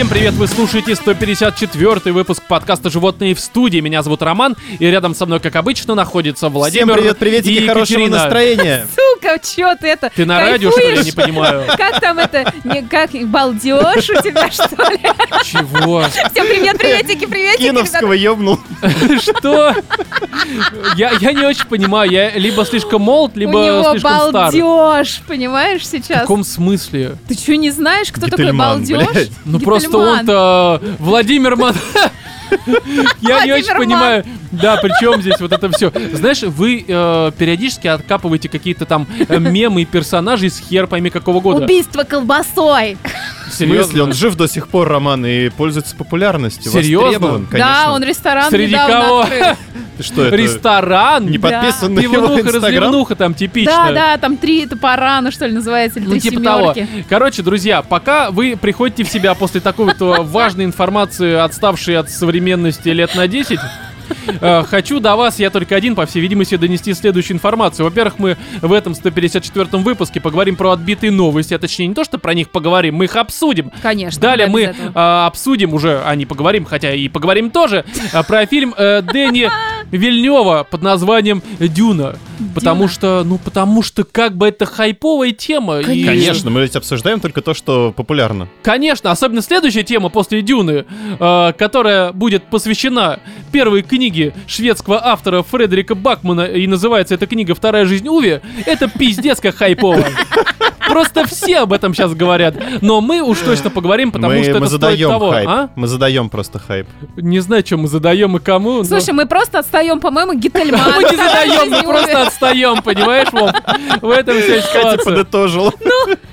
Всем привет, вы слушаете 154 выпуск подкаста «Животные в студии». Меня зовут Роман, и рядом со мной, как обычно, находится Владимир Всем привет, приветики, и хорошего Екатерина. настроения. Сука, чё ты это? Ты на радио, что ли, я не понимаю? Как там это? Не, как балдеж у тебя, что ли? Чего? Всем привет, приветики, приветики. Киновского ёбнул. Что? Я, я не очень понимаю, я либо слишком молод, ребята. У либо него слишком стар. балдеж, понимаешь, В сейчас? каком смысле? Ты что, не знаешь, кто такой балдеж? Ну просто Гительман. он-то Владимир Ман... Я не очень понимаю, да, при чем здесь вот это все. Знаешь, вы э, периодически откапываете какие-то там э, мемы и персонажей с хер пойми какого года. Убийство колбасой. В смысле, он жив до сих пор, Роман, и пользуется популярностью. Серьезно? Да, он ресторан Среди недавно кого? открыл. Ты что, это Ресторан, не Да. подписан на его разливнуха там типично. Да, да, там три топора, ну что ли называется, или Ну, три типа того. Короче, друзья, пока вы приходите в себя после такой вот э, важной информации, отставшей от современности лет на 10, э, Хочу до вас, я только один, по всей видимости, донести следующую информацию. Во-первых, мы в этом 154-м выпуске поговорим про отбитые новости, а точнее не то, что про них поговорим, мы их обсудим. Конечно. Далее мы а, обсудим уже, а не поговорим, хотя и поговорим тоже, а, про фильм э, Дэни Вильнева под названием «Дюна». Потому что, ну, потому что как бы это хайповая тема. и- Конечно, мы ведь обсуждаем только то, что популярно. Конечно, особенно следующая тема после Дюны, э, которая будет посвящена первой книге шведского автора Фредерика Бакмана, и называется эта книга «Вторая жизнь Уви», это пиздец как хайпово. Просто все об этом сейчас говорят. Но мы уж точно поговорим, потому мы, что мы это стоит задаем того. хайп. А? Мы задаем просто хайп. Не знаю, что мы задаем и кому. но- Слушай, мы просто отстаем, по-моему, Гительман. мы не задаем, мы просто отстаем, понимаешь, Вов? В этом вся Катя ситуация. подытожил.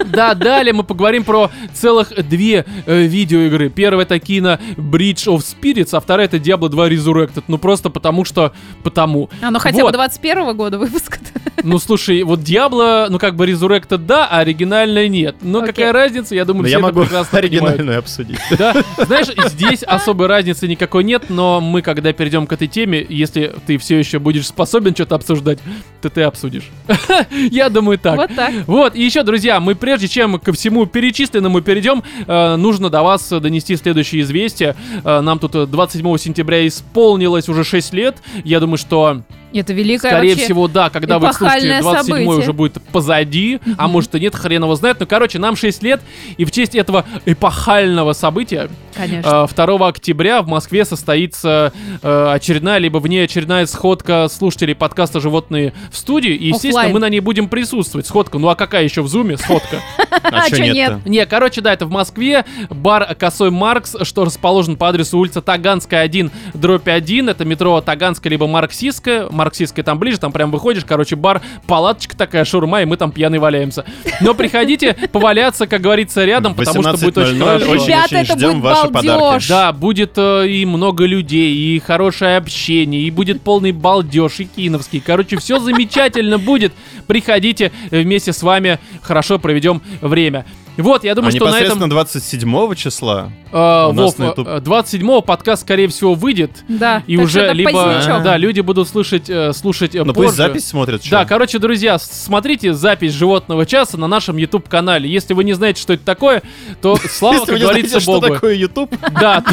Да, далее мы поговорим про целых две э, видеоигры. Первая это кино Bridge of Spirits, а вторая это Diablo 2 Resurrected. Ну просто потому что... Потому. А, ну хотя бы 21 года выпуска. Ну слушай, вот Diablo, ну как бы Resurrected да, а оригинальная нет. Но Окей. какая разница, я думаю, Но все я это могу прекрасно понимают. оригинальную обсудить. Да, знаешь, здесь особой разницы никакой нет, но мы, когда перейдем к этой теме, если ты все еще будешь способен что-то обсуждать, то ты обсудишь. Я думаю так. Вот так. Вот, и еще, друзья, мы прежде чем ко всему перечисленному перейдем, э, нужно до вас донести следующее известие. Э, нам тут э, 27 сентября исполнилось уже 6 лет. Я думаю, что, Это великое скорее вообще всего, да, когда вы слушаете, эпохальное 27 событие. уже будет позади, а может и нет, хрен его знает. Ну, короче, нам 6 лет, и в честь этого эпохального события Конечно. Э, 2 октября в Москве состоится э, очередная, либо внеочередная сходка слушателей подкаста «Животные в студии». И, естественно, Оффлайн. мы на ней будем присутствовать. Сходка, ну а какая еще в Зуме сходка? А чё чё нет? Не, короче, да, это в Москве. Бар «Косой Маркс», что расположен по адресу улица Таганская, 1, дробь 1. Это метро Таганская, либо Марксистская. Марксистская там ближе, там прям выходишь. Короче, бар, палаточка такая, шурма, и мы там пьяные валяемся. Но приходите поваляться, как говорится, рядом, потому что будет очень 18:00 хорошо. Ребята, это будет ваши балдеж. подарки. Да, будет э, и много людей, и хорошее общение, и будет полный балдеж, и киновский. Короче, все замечательно будет. Приходите э, вместе с вами, хорошо проведем время. Вот, я думаю, А что на этом... непосредственно 27 числа э, у нас Вов, на YouTube. э, 27-го подкаст, скорее всего, выйдет. Да. И так уже что это либо... позднячок. Да, люди будут слушать, э, слушать э, Ну позже. пусть запись смотрят. чё. Да, короче, друзья, смотрите запись животного часа на нашем YouTube канале. Если вы не знаете, что это такое, то слава, Если как вы не говорится, знаете, что Богу. YouTube, Да.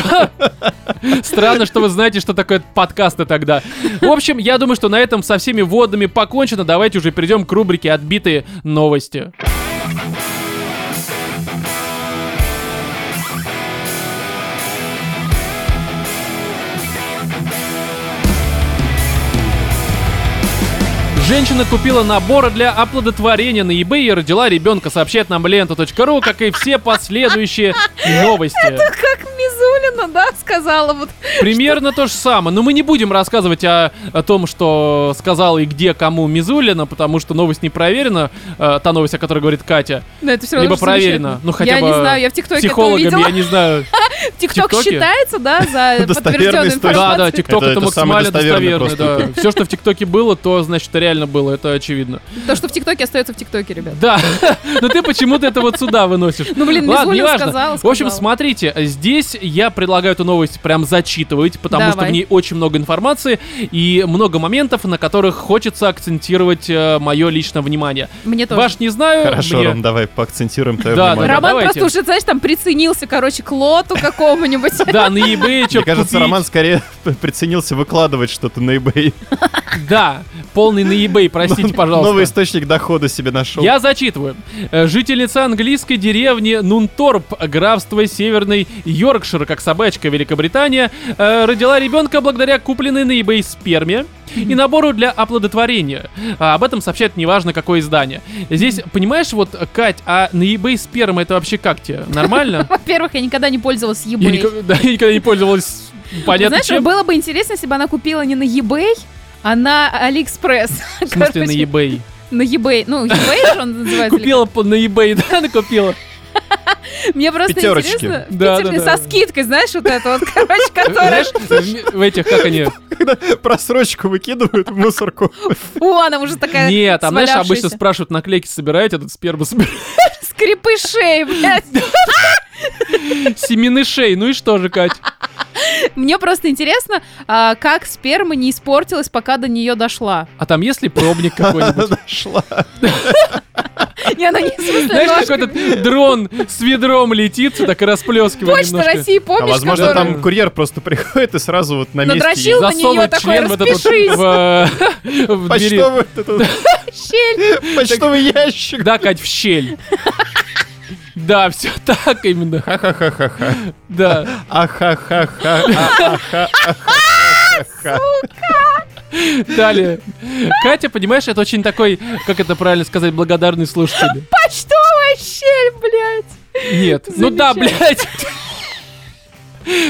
Странно, что вы знаете, что такое подкасты тогда. В общем, я думаю, что на этом со всеми вводами покончено. Давайте уже перейдем к рубрике «Отбитые новости». Женщина купила набор для оплодотворения на eBay и родила ребенка, сообщает нам лента.ру, как и все последующие новости. Как Мизулина, да, сказала вот. Примерно то же самое. Но мы не будем рассказывать о, о том, что сказал и где кому Мизулина, потому что новость не проверена. э, та новость, о которой говорит Катя. Но это все равно Либо что проверена. Ну, хотя я бы не знаю, я в ТикТоке это Психологами, я не знаю. ТикТок считается, да, за Достоверный подтвержденную источник. Да, информацию? да, ТикТок Это- это, это максимально достоверно. Все, что в ТикТоке было, то, значит, реально было, это очевидно. То, что в ТикТоке остается в ТикТоке, ребят. Да, но ты почему-то это вот сюда выносишь. Ну, блин, Ладно, неважно. сказала, В общем, смотрите, здесь я предлагаю эту новость прям зачитывать, потому что в ней очень много информации и много моментов, на которых хочется акцентировать мое личное внимание. Мне тоже. Ваш не знаю. Хорошо, Ром, давай поакцентируем твое Да, внимание. Роман просто уже, знаешь, там приценился, короче, к лоту какому-нибудь. Да, на eBay что Мне кажется, Роман скорее приценился выкладывать что-то на eBay. Да, полный на eBay, простите, пожалуйста. Новый источник дохода себе нашел. Я зачитываю. Э, Жительница английской деревни Нунторп, графство Северный Йоркшир, как собачка Великобритания, э, родила ребенка благодаря купленной на eBay сперме и набору для оплодотворения. А об этом сообщает неважно какое издание. Здесь, понимаешь, вот, Кать, а на eBay сперма это вообще как тебе? Нормально? Во-первых, я никогда не пользовалась Я eBay. никогда, да, я никогда не пользовалась понятно Знаешь, чем. было бы интересно, если бы она купила не на eBay, а на AliExpress. В смысле на eBay? На eBay. Ну, eBay же он называется. Купила по- на eBay, да, она купила. Мне просто Пятерочки. интересно. Да, да, да. со скидкой, знаешь, вот это вот, короче, которая... Знаешь, в этих, как они... Когда просрочку выкидывают в мусорку. О, она уже такая Нет, там, знаешь, обычно спрашивают, наклейки собираете, этот сперму собираете. Скрипышей, блядь. Семенышей, ну и что же, Кать? Мне просто интересно, а, как сперма не испортилась, пока до нее дошла. А там есть ли пробник какой-нибудь? Дошла. Не, она не смысле Знаешь, как этот дрон с ведром летит, так и расплескивает Почта немножко. России, А помнишь, возможно, которая- там курьер просто приходит и сразу вот на месте Надрочил на нее Засовывает такой, член в вот в, э, в Щель. почтовый ящик. Да, Кать, в щель. Да, все так именно. Ха-ха-ха-ха-ха. Да. Ахахаха. ахахаха. Далее. Катя, понимаешь, это очень такой, как это правильно сказать, благодарный слушатель. Почтовая щель, блядь. Нет. Ну да, блядь.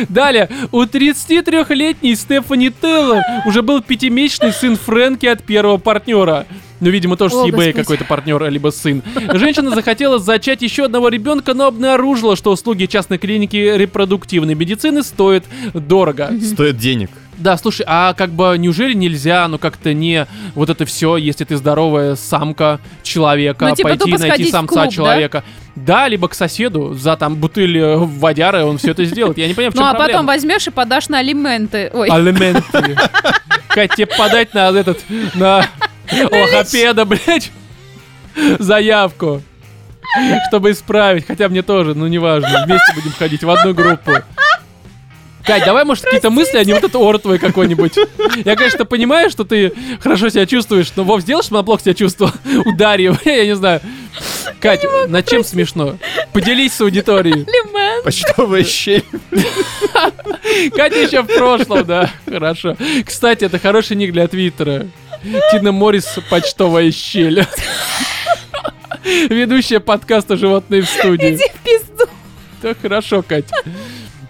Далее, у 33-летней Стефани Тейлор уже был пятимесячный сын Фрэнки от первого партнера. Ну, видимо, тоже О, с eBay Господи. какой-то партнер, либо сын. Женщина захотела зачать еще одного ребенка, но обнаружила, что услуги частной клиники репродуктивной медицины стоят дорого. Стоит денег. Да, слушай, а как бы неужели нельзя, ну как-то не вот это все, если ты здоровая самка человека, Ну, типа, пойти тупо найти самца клуб, да? человека. Да? либо к соседу за там бутыль э, водяры, он все это сделает. Я не понимаю, в Ну, чем а потом проблема. возьмешь и подашь на алименты. Ой, Алименты. Тебе подать на этот, на лохопеда, блядь, заявку. Чтобы исправить, хотя мне тоже, ну неважно, вместе будем ходить в одну группу. Кать, давай, может, какие-то мысли, а не вот этот ор твой какой-нибудь. Я, конечно, понимаю, что ты хорошо себя чувствуешь, но, Вов, сделай, чтобы она плохо себя чувствовала. Ударь его, я не знаю. Кать, над чем смешно? Поделись с аудиторией. алимент. Почтовая щель. Катя еще в прошлом, да, хорошо. Кстати, это хороший ник для Твиттера. Тина Моррис «Почтовая щель». Ведущая подкаста «Животные в студии». Иди в пизду. Да, хорошо, Катя.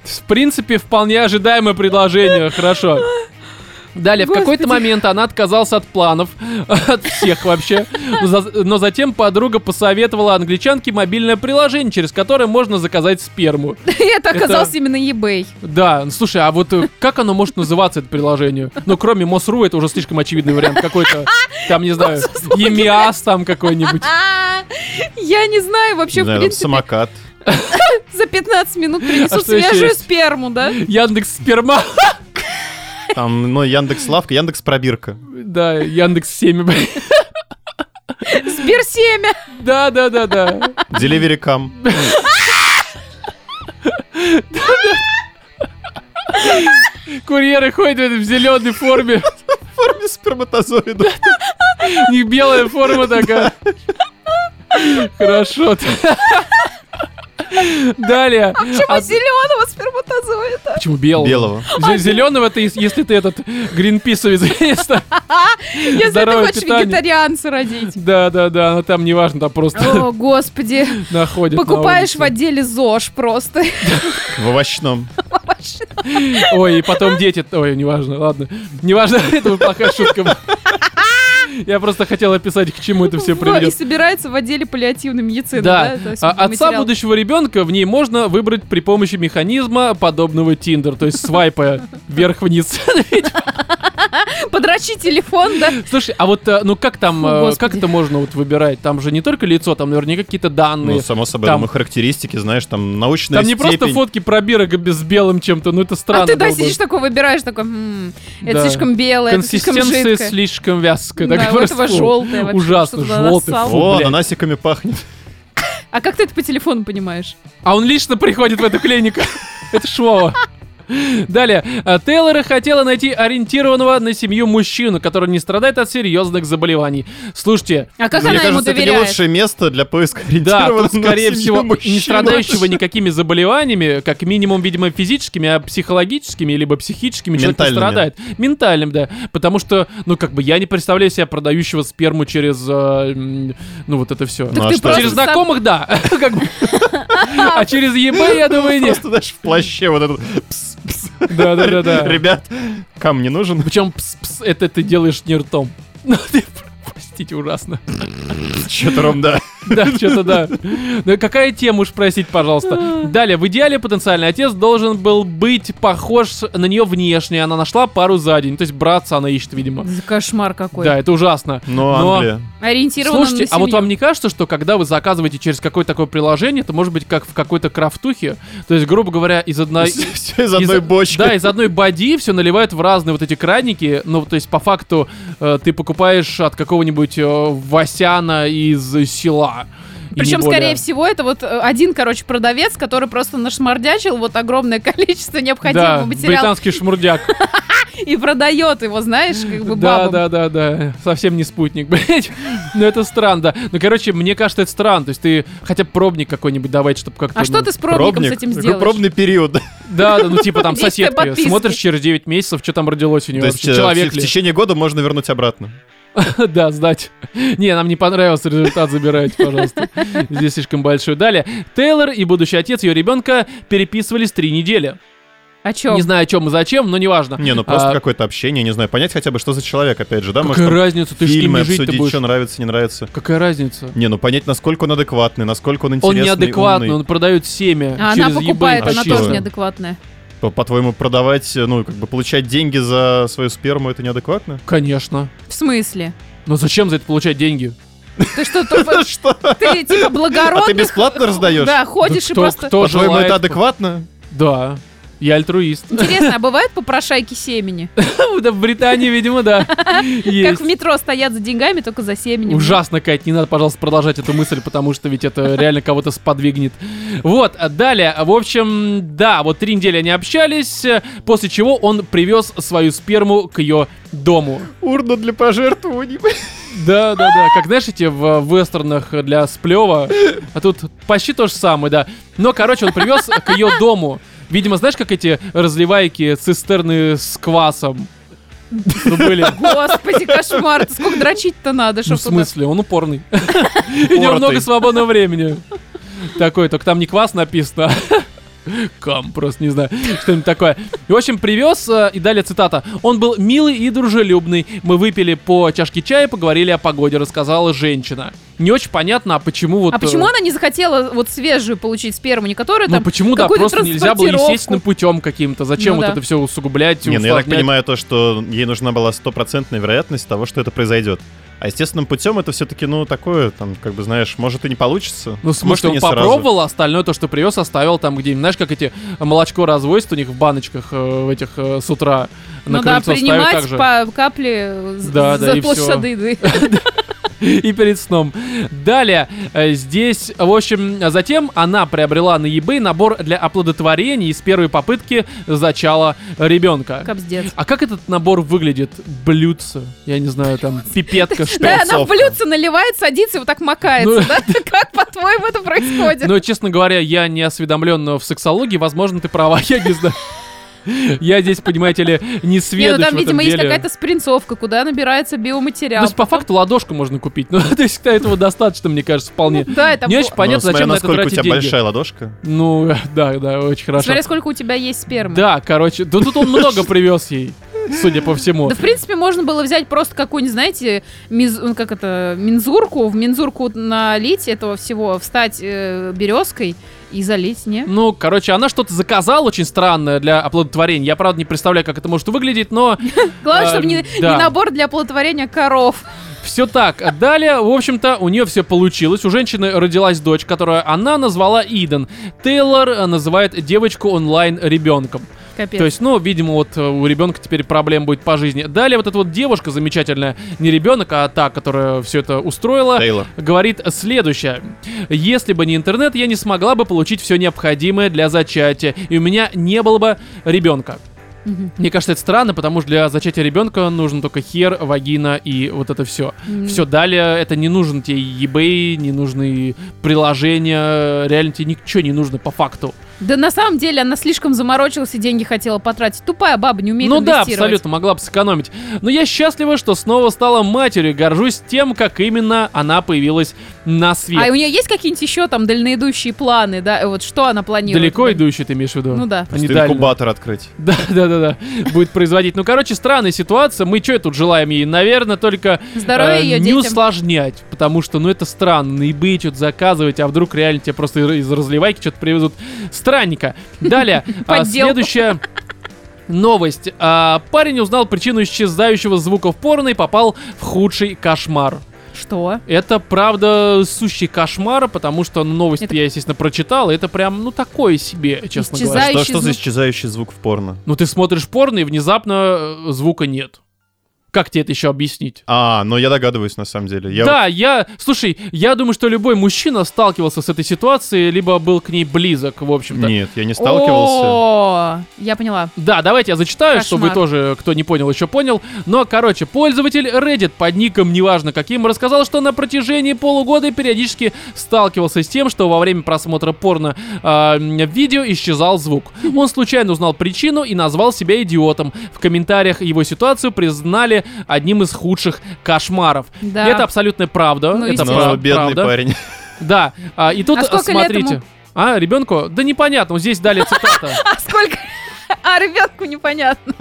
В принципе, вполне ожидаемое предложение, хорошо. Далее, в какой-то Господи. момент она отказалась от планов, от всех вообще, но, за- но затем подруга посоветовала англичанке мобильное приложение, через которое можно заказать сперму. И это оказался именно eBay. Да, ну, слушай, а вот э, как оно может называться, это приложение? Ну, кроме Мосру, это уже слишком очевидный вариант. Какой-то, там, не знаю, Емиас там какой-нибудь. А, Я не знаю, вообще, в принципе, самокат. за 15 минут А принесут что еще свежую сперму, да? Яндекс Сперма. Там, ну, Яндекс Лавка, Яндекс Пробирка. Да, Яндекс Семя. блин. Сберсемя. Да, да, да, да. Delivery Cam. Курьеры ходят в этой зеленой форме. В форме сперматозоида. У них белая форма такая. Хорошо. Далее. Почему А- зеленого сперматозоида? Почему белого? Белого. Зеленого это ес- если ты этот гринписовец. Если ты хочешь вегетарианца родить. Да, да, да, но там неважно, там просто О, господи. находят. на Покупаешь в отделе ЗОЖ просто. В овощном. Ой, и потом дети... Ой, неважно, ладно. Неважно, это плохая шутка. Я просто хотел описать, к чему это все И приведет. собирается в отделе паллиативной медицины, Да, отца будущего ребенка в ней можно выбрать при помощи механизма, подобного Тиндер, то есть свайпая вверх-вниз. Подрочи телефон, да? Слушай, а вот, э, ну как там, Фу, э, как это можно вот выбирать? Там же не только лицо, там наверняка какие-то данные. Ну, само собой, Там- там... характеристики, знаешь, там научная там не просто степень. фотки пробирок без белым чем-то, ну это странно. а ты, да, сидишь такой, выбираешь, такой, «М, это Да. слишком белое, это слишком Консистенция жидкое. слишком вязкая. Да, у просто, этого фу, желтое Ужасно, желтый. О, ананасиками пахнет. А как ты это по телефону понимаешь? А он лично приходит в эту клинику. Это Швова. Далее. А, Тейлора хотела найти ориентированного на семью мужчину, который не страдает от серьезных заболеваний. Слушайте, А как Мне она ему кажется, это не доверяет? лучшее место для поиска да, ориентированного тут, скорее на семью всего, не мужчину. страдающего никакими заболеваниями, как минимум, видимо, физическими, а психологическими, либо психическими, человек не страдает. Ментальным, да. Потому что, ну, как бы, я не представляю себя продающего сперму через, э, ну, вот это все. Ну, а Через сам- знакомых, да. А через ЕБ, я думаю, нет. Просто даже в плаще вот этот пс, пс. Да-да-да-да. Ребят, кам не нужен? Причем пс-пс, это ты делаешь не ртом. Ну, простите, ужасно. Что-то, Ром, да. Да, что-то да. Ну, какая тема, уж спросить, пожалуйста. Далее, в идеале потенциальный отец должен был быть похож на нее внешне. Она нашла пару за день. То есть братца она ищет, видимо. Кошмар какой. Да, это ужасно. Но Но- Англия. Ориентирован Слушайте, на а вот вам не кажется, что когда вы заказываете через какое-то такое приложение, это может быть как в какой-то крафтухе? То есть, грубо говоря, из одной... Все из одной бочки. Да, из одной боди все наливают в разные вот эти краники. Ну, то есть, по факту, э, ты покупаешь от какого-нибудь э, Васяна из села. Причем, более. скорее всего, это вот э, один, короче, продавец, который просто нашмордячил вот огромное количество необходимого Да, материала британский шмурдяк. и продает его, знаешь, как бы Да, бабам. да, да, да. Совсем не спутник, блять. Ну это странно, да. Ну, короче, мне кажется, это странно. То есть ты хотя бы пробник какой-нибудь давать, чтобы как-то... А что ну, ты с пробником с этим сделаешь? пробный период. Да, да, ну типа там соседка. подписки. Смотришь через 9 месяцев, что там родилось у нее То есть вообще. э, Человек в течение года можно вернуть обратно. Да, сдать. Не, нам не понравился результат, забирайте, пожалуйста. Здесь слишком большой. Далее. Тейлор и будущий отец ее ребенка переписывались три недели. О чем? Не знаю, о чем и зачем, но неважно. Не, ну просто А, какое-то общение, не знаю, понять хотя бы, что за человек, опять же, да? Может, Какая там разница, ты ж с ним фильмы обсудить, будешь. что нравится, не нравится. Какая разница? Не, ну понять, насколько он адекватный, насколько он Он интересный, неадекватный, умный. он продает семя А она через eBay покупает, она почти. тоже неадекватная. По- По-твоему, продавать, э, ну, как бы получать деньги за свою сперму, это неадекватно? Конечно. В смысле? Но зачем за это получать деньги? Ты что, тупо- Что? ты типа А благородный? ты бесплатно раздаешь? Да, ходишь Да и кто- просто... кто По-твоему, желает- это адекватно? Да. Я альтруист. Интересно, а бывают попрошайки семени? Да, в Британии, видимо, да. Как в метро стоят за деньгами, только за семенем. Ужасно, Кать, не надо, пожалуйста, продолжать эту мысль, потому что ведь это реально кого-то сподвигнет. Вот, а далее, в общем, да, вот три недели они общались, после чего он привез свою сперму к ее дому. Урна для пожертвований. Да, да, да, как знаешь, эти в вестернах для сплева, а тут почти то же самое, да. Но, короче, он привез к ее дому. Видимо, знаешь, как эти разливайки, цистерны с квасом? Ну, были. Господи, кошмар. Сколько дрочить-то надо, Ну, чтобы в смысле, он упорный. У него много свободного времени. Такой, только там не квас написано, а Кам, просто не знаю, что-нибудь такое. И, в общем, привез, э, и далее цитата. Он был милый и дружелюбный. Мы выпили по чашке чая, поговорили о погоде, рассказала женщина. Не очень понятно, а почему вот... А почему э, она не захотела вот свежую получить сперму, не которую Ну там почему, да, просто нельзя было естественным путем каким-то. Зачем Ну вот да. это все усугублять, Не, ну я так понимаю то, что ей нужна была стопроцентная вероятность того, что это произойдет. А естественным путем это все-таки, ну, такое, там, как бы, знаешь, может и не получится. Ну, в может, смысле, и он не сразу. попробовал, а остальное то, что привез, оставил там где Знаешь, как эти молочко развозят у них в баночках э, в этих э, с утра на Ну да, принимать по капле Да, да, за и всё. лошадыды. и перед сном. Далее, э, здесь, в общем, а затем она приобрела на eBay набор для оплодотворения и с первой попытки зачала ребенка. Капздец. А как этот набор выглядит? Блюдце? Я не знаю, там, пипетка, что Да, она в блюдце наливает, садится и вот так макается, Ну, да? Как, по-твоему, это происходит? Но, честно говоря, я не осведомлен в сексологии, возможно, ты права, я не знаю. Я здесь, понимаете ли, не сведущ ну там, видимо, есть какая-то спринцовка, куда набирается То биоматериал. есть, по факту, ладошку можно купить. Ну, то есть, этого достаточно, мне кажется, вполне. Да, это Не очень понятно, Ну, зачем на это насколько у тратить тебя деньги. большая ладошка. Ну, да, да, очень хорошо. Смотря сколько у тебя есть спермы. Да, короче, да тут он много привез ей, судя по всему. Да, в принципе, можно было взять просто какую-нибудь, знаете, миз- ну, как это, мензурку, в мензурку налить этого всего, встать э, березкой И залить, не? Ну, короче, она что-то заказала очень странное для оплодотворения. Я, правда, не представляю, как это может выглядеть, но Главное, чтобы не, да. не набор для оплодотворения коров. все так. Далее, в общем-то, у нее все получилось. У женщины родилась дочь, которую она назвала Иден. Тейлор э, называет девочку онлайн ребенком. Капец. То есть, ну, видимо, вот э, у ребенка теперь проблем будет по жизни. Далее вот эта вот девушка замечательная, не ребенок, а та, которая все это устроила, Тейлор. говорит следующее. Если бы не интернет, я не смогла бы получить все необходимое для зачатия, и у меня не было бы ребенка. Мне кажется, это странно, потому что для зачатия ребенка нужен только хер, вагина и вот это все. М. Все, далее это не нужен тебе eBay, не нужны приложения, реально тебе ничего не нужно по факту. Да на самом деле она слишком заморочилась и деньги хотела потратить. Тупая баба не умеет ну да, абсолютно, могла бы сэкономить. Но я счастлива, что снова стала матерью, и горжусь тем, как именно она появилась на свет. А у нее есть какие-нибудь еще там дальноидущие планы, да? Вот что она планирует? Далеко идущий ты имеешь в виду? Ну да. Просто инкубатор открыть. Да, да, да, да. Будет производить. Ну, короче, странная ситуация. Мы что тут желаем ей? Наверное, только Здоровья э, ее не детям. усложнять. Потому что, ну, это странно. На eBay что-то заказывать, а вдруг реально тебе просто из разливайки что-то привезут. Странненько. Далее. а. Следующая новость. А, Парень узнал причину исчезающего звука в порно и попал в худший кошмар. Что? Это, правда, сущий кошмар, потому что ну, новость Это- я, естественно, прочитал. и Это прям, ну, такое себе, честно Исчезает. говоря. Что, Исчезающий что за исчезающий звук в порно? Ну, ты смотришь порно, и внезапно э, звука нет. Как тебе это еще объяснить? А, ну я догадываюсь, на самом деле. Я да, я... Слушай, я думаю, что любой мужчина сталкивался с этой ситуацией, либо был к ней близок, в вот- общем-то. Нет, я не сталкивался. О, я поняла. Да, давайте я зачитаю, чтобы вы Кошмар. тоже, кто не понял, еще понял. Но, короче, пользователь Reddit под ником неважно каким рассказал, что на протяжении полугода периодически сталкивался с тем, что во время просмотра порно м, видео исчезал звук. Он случайно узнал причину и назвал себя идиотом. В комментариях его ситуацию признали одним из худших кошмаров. Да. И это абсолютная правда. Ну, это естественно. пра- Но бедный правда. парень. Да. А, и тут А сколько лет смотрите. А, ребенку? Да непонятно, вот здесь дали цитата. А сколько? А ребенку непонятно.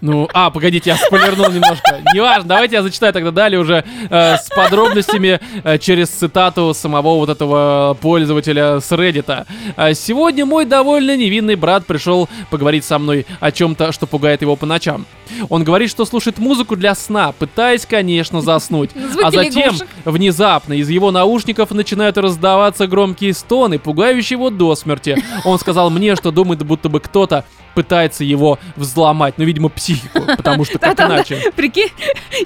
Ну, а, погодите, я спойлернул немножко. Неважно, давайте я зачитаю тогда далее уже э, с подробностями э, через цитату самого вот этого пользователя с Reddit. А, Сегодня мой довольно невинный брат пришел поговорить со мной о чем-то, что пугает его по ночам. Он говорит, что слушает музыку для сна, пытаясь, конечно, заснуть. А затем внезапно из его наушников начинают раздаваться громкие стоны, пугающие его до смерти. Он сказал мне, что думает, будто бы кто-то пытается его взломать. Ну, видимо, психику, потому что как иначе. Прикинь,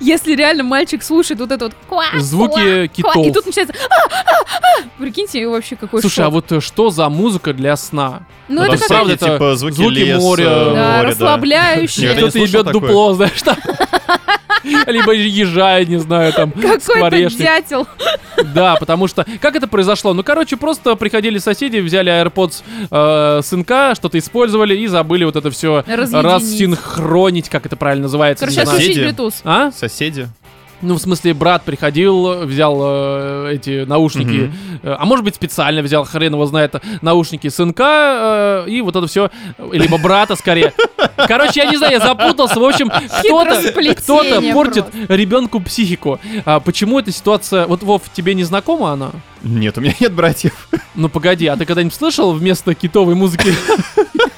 если реально мальчик слушает вот это вот Звуки китов. и тут начинается «А, а, а». Прикиньте, вообще какой Слушай, а вот э, что за музыка для сна? Ну, это правда, всякие, это типа звуки, моря. Никогда не Кто-то ебет дупло, знаешь, там. Либо езжай, не знаю, там, Какой-то дятел. Да, потому что... Как это произошло? Ну, короче, просто приходили соседи, взяли AirPods э, сынка, что-то использовали и забыли вот это все рассинхронить, как это правильно называется. Короче, отключить. Bluetooth. А? Соседи. Ну, в смысле, брат приходил, взял э, эти наушники, э, а может быть специально взял, хрен его знает, наушники сынка э, и вот это все, либо брата скорее. Короче, я не знаю, я запутался. В общем, кто-то кто портит просто. ребенку психику. А почему эта ситуация... Вот, Вов, тебе не знакома она? Нет, у меня нет братьев. Ну погоди, а ты когда-нибудь слышал вместо китовой музыки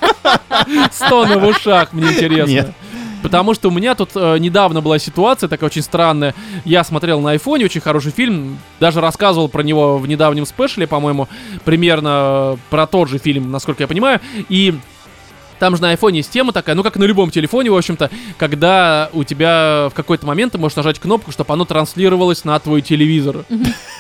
стоны в ушах, мне интересно. Нет. Потому что у меня тут э, недавно была ситуация такая очень странная. Я смотрел на айфоне очень хороший фильм, даже рассказывал про него в недавнем спешле, по-моему, примерно э, про тот же фильм, насколько я понимаю. И там же на айфоне есть тема такая, ну как на любом телефоне, в общем-то, когда у тебя в какой-то момент ты можешь нажать кнопку, чтобы оно транслировалось на твой телевизор.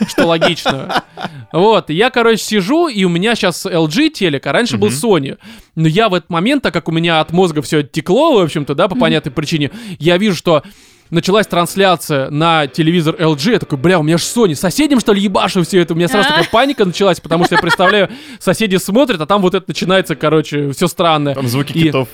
Что логично. Вот, я, короче, сижу, и у меня сейчас LG телек, а раньше был. Sony. Но я в этот момент, так как у меня от мозга все текло, в общем-то, да, по понятной причине, я вижу, что началась трансляция на телевизор LG, я такой, бля, у меня же Sony, соседям, что ли, ебашу все это? У меня сразу А. такая паника началась, потому что я представляю, соседи смотрят, а там вот это начинается, короче, все странное. Там звуки И- китов.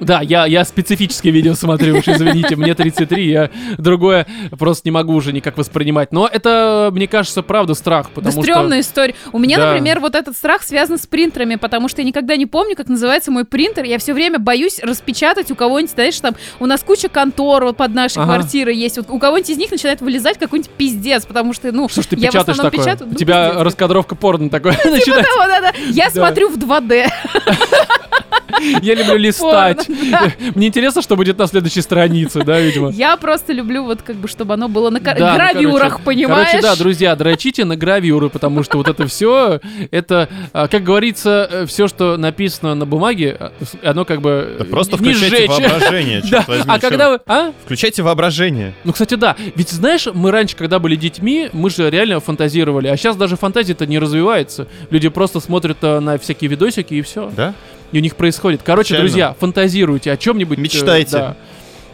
Да, я, я специфическое видео смотрю, уж извините, мне 33, я другое просто не могу уже никак воспринимать. Но это, мне кажется, правда страх, Да потому что... стрёмная история. У меня, Да. например, вот этот страх связан с принтерами, потому что я никогда не помню, как называется мой принтер. Я все время боюсь распечатать у кого-нибудь, знаешь, там у нас куча контор вот под нашей Ага. квартирой есть. Вот у кого-нибудь из них начинает вылезать какой-нибудь пиздец, потому что, ну, Что ж ты я печатаешь такое? печатаю, У ну, тебя пиздец. раскадровка порно такое Типа начинается. Я Да. смотрю в 2D. Я люблю листать. Мне интересно, что будет на следующей странице, да, видимо. Я просто люблю вот как бы, чтобы оно было на гравюрах, короче, понимаешь? Короче, да, друзья, дрочите на гравюры, потому что вот это все, это, а, как говорится, все, что написано на бумаге, с- оно как бы Да просто не включайте сжечь. воображение, Да, возьми. а когда вы? вы... А? Включайте воображение. Ну, кстати, да. Ведь, знаешь, мы раньше, когда были детьми, мы же реально фантазировали. А сейчас даже фантазия-то не развивается. Люди просто смотрят э, на всякие видосики и все. Да? И у них происходит. Короче, Печально. друзья, фантазируйте о чем-нибудь. э, Мечтайте. да.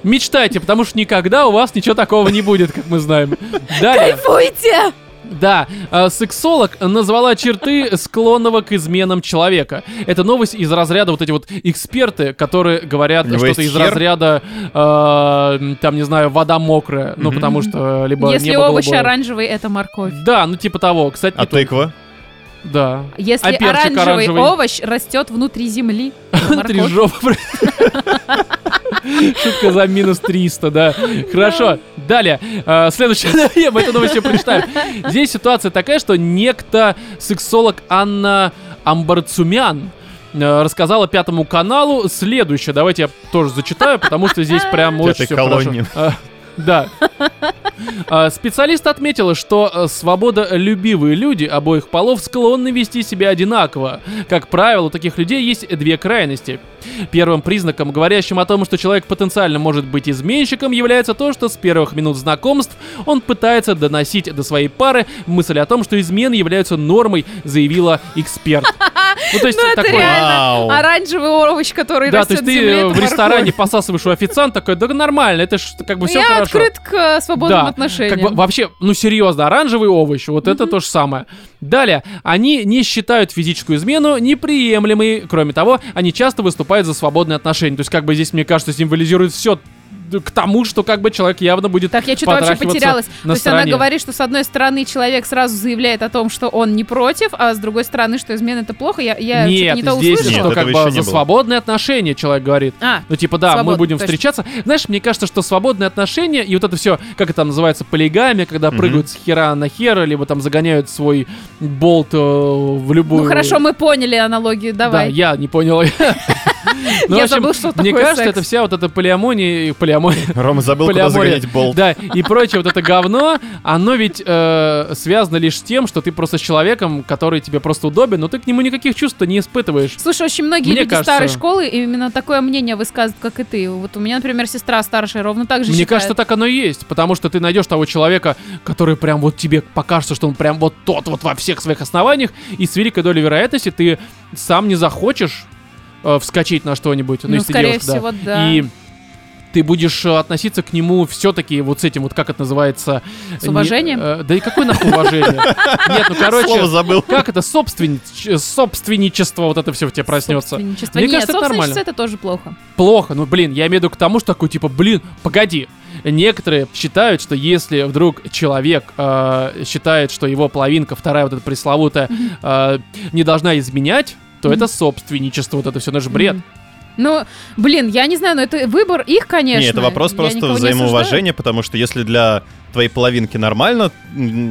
Мечтайте, потому что никогда у вас ничего такого не будет, как мы знаем. Далее. Кайфуйте! Да, э, сексолог назвала черты склонного к изменам человека. Это новость из разряда вот эти вот эксперты, которые говорят что-то из хер? разряда, э, там, не знаю, вода мокрая. Ну, потому что либо Если небо овощ голубое. оранжевый, это морковь. Да, ну типа того. Кстати, А не только. Да. Если А перчик оранжевый, оранжевый? овощ растет внутри земли, Три жопы. Шутка за минус 300, да. Хорошо. Далее. Следующее. Я бы эту новость еще прочитаю. Здесь ситуация такая, что некто сексолог Анна Амбарцумян э, рассказала Пятому каналу следующее. Давайте я тоже зачитаю, потому что здесь прям очень все хорошо. А, Да. А, Специалист отметила, что э, свободолюбивые люди обоих полов склонны вести себя одинаково. Как правило, у таких людей есть две крайности. Первым признаком, говорящим о том, что человек потенциально может быть изменщиком, является то, что с первых минут знакомств он пытается доносить до своей пары мысль о том, что измены являются нормой, заявила эксперт. Ну, то есть Ну, это такой- реально. Вау. Оранжевый овощ, который Да, то растет есть в ты в ресторане посасываешь у официанта, такой, да нормально, это ж как бы все Я хорошо. открыт к э, Да, отношениям. Как бы вообще, ну серьезно, оранжевый овощ, вот это то же самое. Далее, они не считают физическую измену неприемлемой. Кроме того, они часто выступают за свободные отношения. То есть, как бы здесь, мне кажется, символизирует все к тому, что как бы человек явно будет Так, я что-то вообще потерялась. на То есть стороне. она говорит, что с одной стороны человек сразу заявляет о том, что он не против, а с другой стороны, что измена это плохо. Я, я Нет, что-то не то здесь услышала. что Нет, как этого бы за было. свободные отношения человек говорит. А, Ну, типа, да, мы Свободно, будем точно. встречаться. Знаешь, мне кажется, что свободные отношения и вот это все, как это там называется, полигамия, когда Мгм. прыгают с хера на хера, либо там загоняют свой болт э, в любую... ну хорошо, мы поняли аналогию, Да, давай. я не понял. Ну, в Я общем, забыл, что Мне такое кажется, секс. это вся вот эта полиамония, полиамония, Рома забыл, куда полиамория. загонять болт. Да, и прочее вот это говно, оно ведь э, связано лишь с тем, что ты просто с человеком, который тебе просто удобен, но ты к нему никаких чувств не испытываешь. Слушай, очень многие Мне люди кажется- старой школы именно такое мнение высказывают, как и ты. Вот у меня, например, сестра старшая ровно так же Мне считает. кажется, так оно и есть, потому что ты найдешь того человека, который прям вот тебе покажется, что он прям вот тот вот во всех своих основаниях, и с великой долей вероятности ты сам не захочешь э, вскочить на что-нибудь. Ну, если скорее девушка, да. всего, да. И ты будешь э, относиться к нему все-таки вот с этим вот, как это называется? С уважением? Не- э, да и какое нахуй уважение? Нет, ну Слово короче, забыл. как это собственнич- собственничество, вот это все в тебе проснется. Мне Нет, кажется, это нормально. это тоже плохо. Плохо, ну блин, я имею в виду к тому, что такой типа, блин, погоди. Некоторые считают, что если вдруг человек э, считает, что его половинка, вторая вот эта пресловутая, э, не должна изменять, то Мгм. это собственничество, вот это все наш бред. Ну, блин, я не знаю, но это выбор их, конечно. Не, это вопрос Я просто взаимоуважения, потому что если для твоей половинки нормально,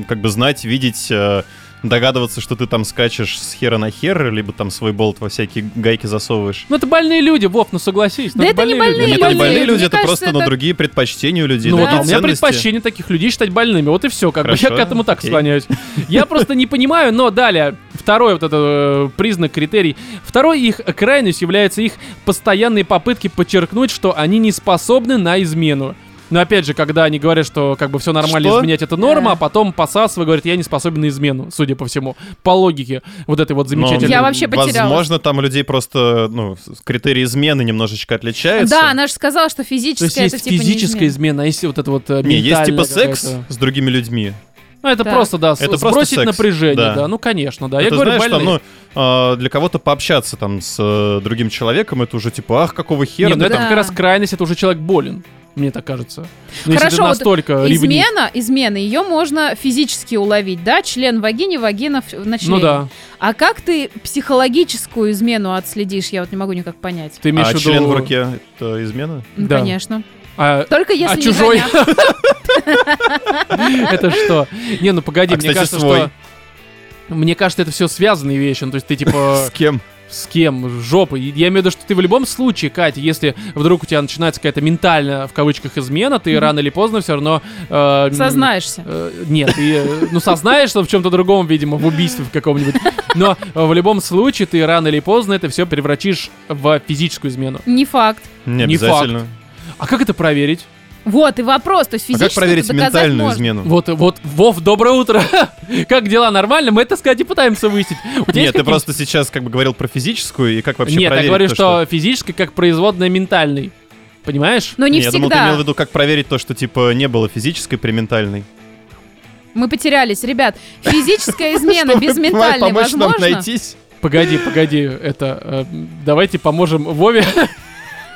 как бы знать, видеть, э, догадываться, что ты там скачешь с хера на хер, либо там свой болт во всякие гайки засовываешь. Ну это больные люди, Вов, ну согласись. ну, Да это не больные Нет, люди. это не больные Мне люди, это кажется, просто ну, другие предпочтения у людей. Ну вот а у меня ценности. предпочтение таких людей считать больными. Вот и все, как бы я к этому так окей. склоняюсь. Я просто не понимаю, но далее, второй вот это э, признак, критерий. Второй их крайность является их постоянные попытки подчеркнуть, что они не способны на измену. Но опять же, когда они говорят, что как бы все нормально Что? изменять это норма, а потом посасывая говорят, я не способен на измену, судя по всему. По логике вот этой вот Но, замечательной. Я вообще потерялась. Возможно, там у людей просто, ну, критерии измены немножечко отличаются. Да, она же сказала, что То есть физическая есть это типа не физическая измена. измена, а есть вот это вот э, Не, есть типа секс с другими людьми, Ну, это Так. просто, да, Это просто сбросить секс, напряжение, да. да. Ну, конечно, да. Ну, Я ты говорю, знаешь, там, больные. ну, э, для кого-то пообщаться там с э, другим человеком, это уже типа, ах, какого хера. Не, ну это Да. как раз крайность, это уже человек болен. Мне так кажется. Ну, если Хорошо, ты вот настолько ревнив. Измена, измена, ее можно физически уловить, да? Член в вагине, вагина в, на члене. Ну да. А как ты психологическую измену отследишь? Я вот не могу никак понять. Ты имеешь А в виду... член в руке — это измена? Ну, Да. конечно. А, Только если а не чужой? Это что? Не, ну погоди, А, мне кажется, что... Мне кажется, это все связанные вещи. Ну, то есть ты типа С кем? с кем? С жопой. И Я имею в виду, что ты в любом случае, Катя, если вдруг у тебя начинается какая-то ментальная, в кавычках, измена, ты рано или поздно все равно... э, Сознаешься. э, Нет, ты, э, ну, сознаешься в чем-то другом, видимо, в убийстве в каком-нибудь. Но э, в любом случае ты рано или поздно это все превратишь в физическую измену. Не факт. Не Не обязательно. А как это проверить? Вот и вопрос. То есть А физически как проверить ментальную можно. измену? Вот, вот, Вов, доброе утро. Как дела? Нормально? Мы это, сказать, и пытаемся выяснить. Нет, ты просто сейчас как бы говорил про физическую, и как вообще Нет, я проверить говорю, то, что физической как производная ментальной. Понимаешь? Но не я думал, ты имел в всегда. виду, как проверить то, что типа не было физической при ментальной. Мы потерялись. Ребят, физическая измена без ментальной возможно? найтись. Погоди, погоди, это... э, давайте поможем Вове.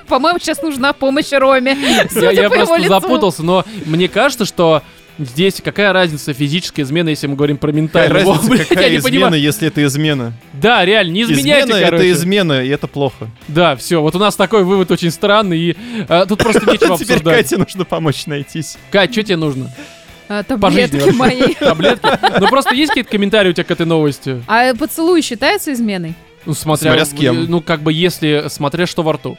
По-моему, сейчас нужна помощь Роме. Я, Судя я по его просто лицу. запутался, но мне кажется, что здесь какая разница физическая измена, если мы говорим про Какая ментальную? Вов, разница, блядь, я какая не измена, понимаю. если это измена? Да, реально, не изменяйте, измена короче. это измена, и это плохо. Да, все, вот у нас такой вывод очень странный, и э, тут просто нечего Теперь обсуждать. Кате нужно помочь найтись. Кать, что тебе нужно? А, Таблетки мои. Таблетки? Ну просто есть какие-то комментарии у тебя к этой новости? А поцелуй считается изменой? Ну, смотря, Смотря с кем. Ну, как бы если, смотря что во рту.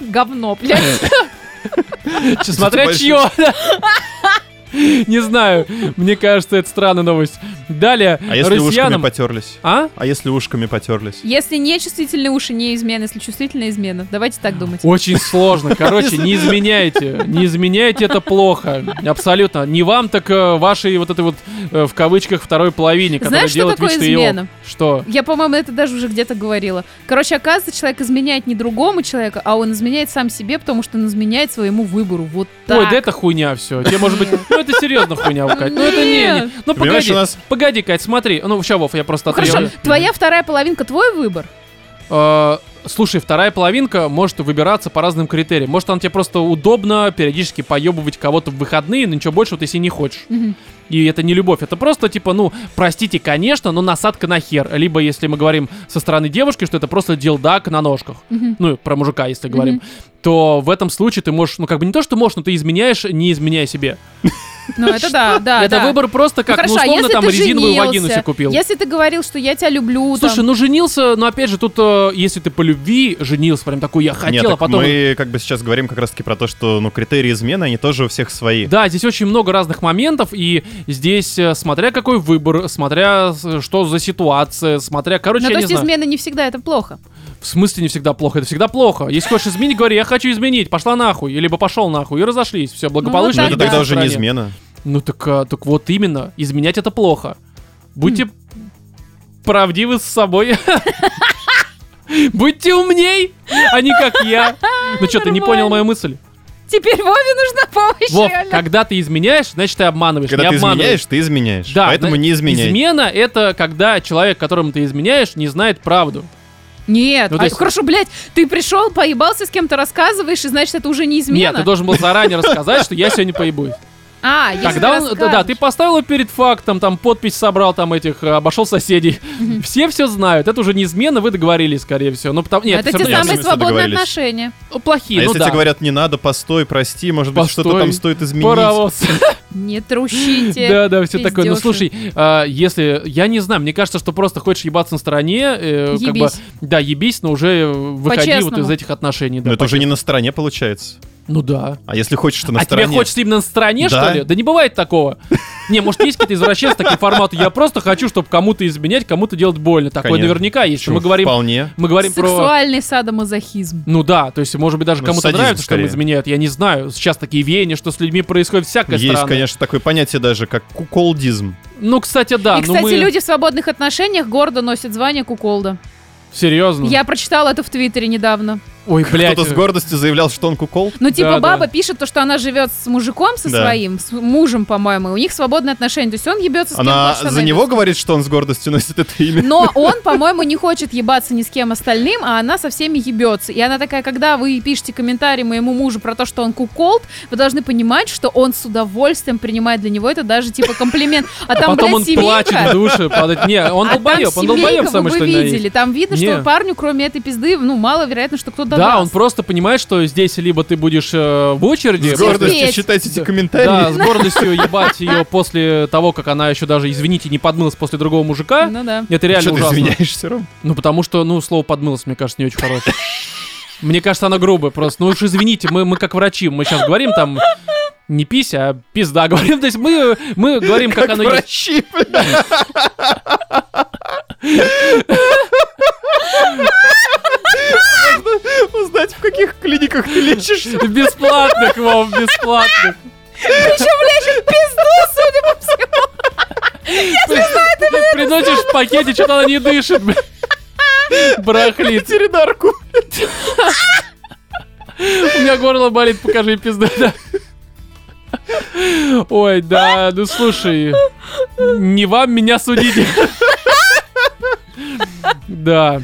Говно, блядь. Смотря чье. Не знаю, мне кажется, это странная новость. Далее, А если ушками россиянам... потерлись? А? А если ушками потерлись? Если не чувствительные уши, не измена. Если чувствительная измена. Давайте так думать. Очень сложно. Короче, не изменяйте. Не изменяйте, это плохо. Абсолютно. Не вам, так э, вашей вот этой вот, э, в кавычках, второй половине, которая Знаешь, что делает такое вид, что ее- измена? Что? Я, по-моему, это даже уже где-то говорила. Короче, оказывается, человек изменяет не другому человеку, а он изменяет сам себе, потому что он изменяет своему выбору. Вот так. Ой, да это хуйня все. Тебе может быть... Ну это серьезно хуйня, Кать. Ну это не... не. Ну погоди, нас- погоди, Кать, смотри. Ну, ща, Вов, я просто Ну, Хорошо, твоя вторая половинка твой выбор? Э, Слушай, вторая половинка может выбираться по разным критериям. Может, она тебе просто удобно периодически поебывать кого-то в выходные, но ничего больше вот если не хочешь. И это не любовь, это просто типа, ну, простите, конечно, но насадка на хер. Либо, если мы говорим со стороны девушки, что это просто дилдак на ножках. Мгм. Ну, про мужика, если говорим. То в этом случае ты можешь, ну, как бы не то, что можешь, но ты изменяешь, не изменяя себе. Ну, это да, да, это выбор просто как, ну, Хорошо, а условно, если там резиновую вагину себе купил. Если ты говорил, что я тебя люблю, Слушай, ну женился, но опять же, тут, э, если ты по любви женился, прям такой, я хотел, а потом... мы как бы сейчас говорим как раз-таки про то, что ну критерии измены, они тоже у всех свои. Да, здесь очень много разных моментов, и здесь, э, смотря какой выбор, смотря с- что за ситуация, смотря, короче, ну, я то есть измена не всегда это плохо. В смысле не всегда плохо? Это всегда плохо. Если хочешь изменить, говори, я хочу изменить, пошла нахуй, либо пошел нахуй, и разошлись. Все, благополучно. Ну, Но вот это тогда да. уже не измена. Ну так, а, так вот именно, изменять это плохо. Будьте правдивы с собой. Будьте умней, а не как я. Ну что, ты не понял мою мысль? Теперь Вове нужна помощь, Вов, реально. когда ты изменяешь, значит ты обманываешь. Когда не ты изменяешь, ты изменяешь. Да, Поэтому не изменяй. Измена это когда человек, которому ты изменяешь, не знает правду. Нет, Ну, а, есть- хорошо, блядь, ты пришел, поебался с кем-то, рассказываешь, и значит, это уже не измена? Нет, ты должен был заранее рассказать, что я сегодня поебусь. А, если Тогда он, да, да, ты расскажешь. поставил его перед фактом, там подпись собрал, там этих, э, обошел соседей. Все все знают. Это уже не измена, вы договорились, скорее всего. Ну, потому, нет, Это те самые свободные отношения. Ну, плохие, А ну если да. тебе говорят, не надо, постой, прости, может быть, что-то там стоит изменить. Паровоз. Не трущите. Да, да, все такое. Ну, слушай, а, если, я не знаю, мне кажется, что просто хочешь ебаться на стороне, э, как бы, да, ебись, но уже выходи вот из этих отношений. да, Но это уже не на стороне получается. Ну да. А если хочешь, что на а стороне... тебе хочется именно на стороне, Да. что ли? Да не бывает такого. Не, может, есть какие-то извращенцы, такие форматы. Я просто хочу, чтобы кому-то изменять, кому-то делать больно. Такое Конечно. наверняка есть. Почему? Мы говорим, Вполне. мы говорим про... Сексуальный садомазохизм. Ну да, то есть, может быть, даже Ну, кому-то садизм нравится, что им скорее. изменяют. Я не знаю. Сейчас такие веяния, что с людьми происходит всякое Есть, странное. конечно, такое понятие даже, как куколдизм. Ну, кстати, да. и, ну кстати, мы... люди в свободных отношениях гордо носят звание куколда. Серьезно. Я прочитала это в Твиттере недавно. Ой, блядь. Кто-то с гордостью заявлял, что он кукол. Ну, типа, Да, да. баба пишет то, что она живет с мужиком со Да. своим, с мужем, по-моему, и у них свободные отношения. То есть он ебется с кем Она за него ебется. говорит, что он с гордостью носит это имя. Но он, по-моему, не хочет ебаться ни с кем остальным, а она со всеми ебется. И она такая, когда вы пишете комментарий моему мужу про то, что он куколд, вы должны понимать, что он с удовольствием принимает для него это даже типа комплимент. А там, Потом блядь, он семейка. плачет в душе, падает. Не, он а там долбоеб, он долбоеб вы самый что видели. Там видно, что парню, кроме этой пизды, ну, маловероятно, что кто-то Да, даст. он просто понимает, что здесь либо ты будешь э, в очереди, С гордостью читать эти Да, комментарии. с гордостью ебать ее после того, как она еще даже, извините, не подмылась после другого мужика. Ну да. Это реально Что ты ужасно. извиняешься, Ром? Ну, потому что, ну, слово подмылась, мне кажется, не очень хорошее. Мне кажется, оно грубое просто. Ну уж извините, мы, мы как врачи, мы сейчас говорим там не пися, а пизда говорим. То есть мы, мы говорим, как, Как оно есть. врачи, бля. Узнать, в каких клиниках ты лечишься. Бесплатных, Вов, бесплатных. Приносишь в пакете, что-то она не дышит, бля. Барахлит. Ветеринарку. У меня горло болит, покажи пизда. да. Ой, да, ну слушай, не вам меня судить. Да.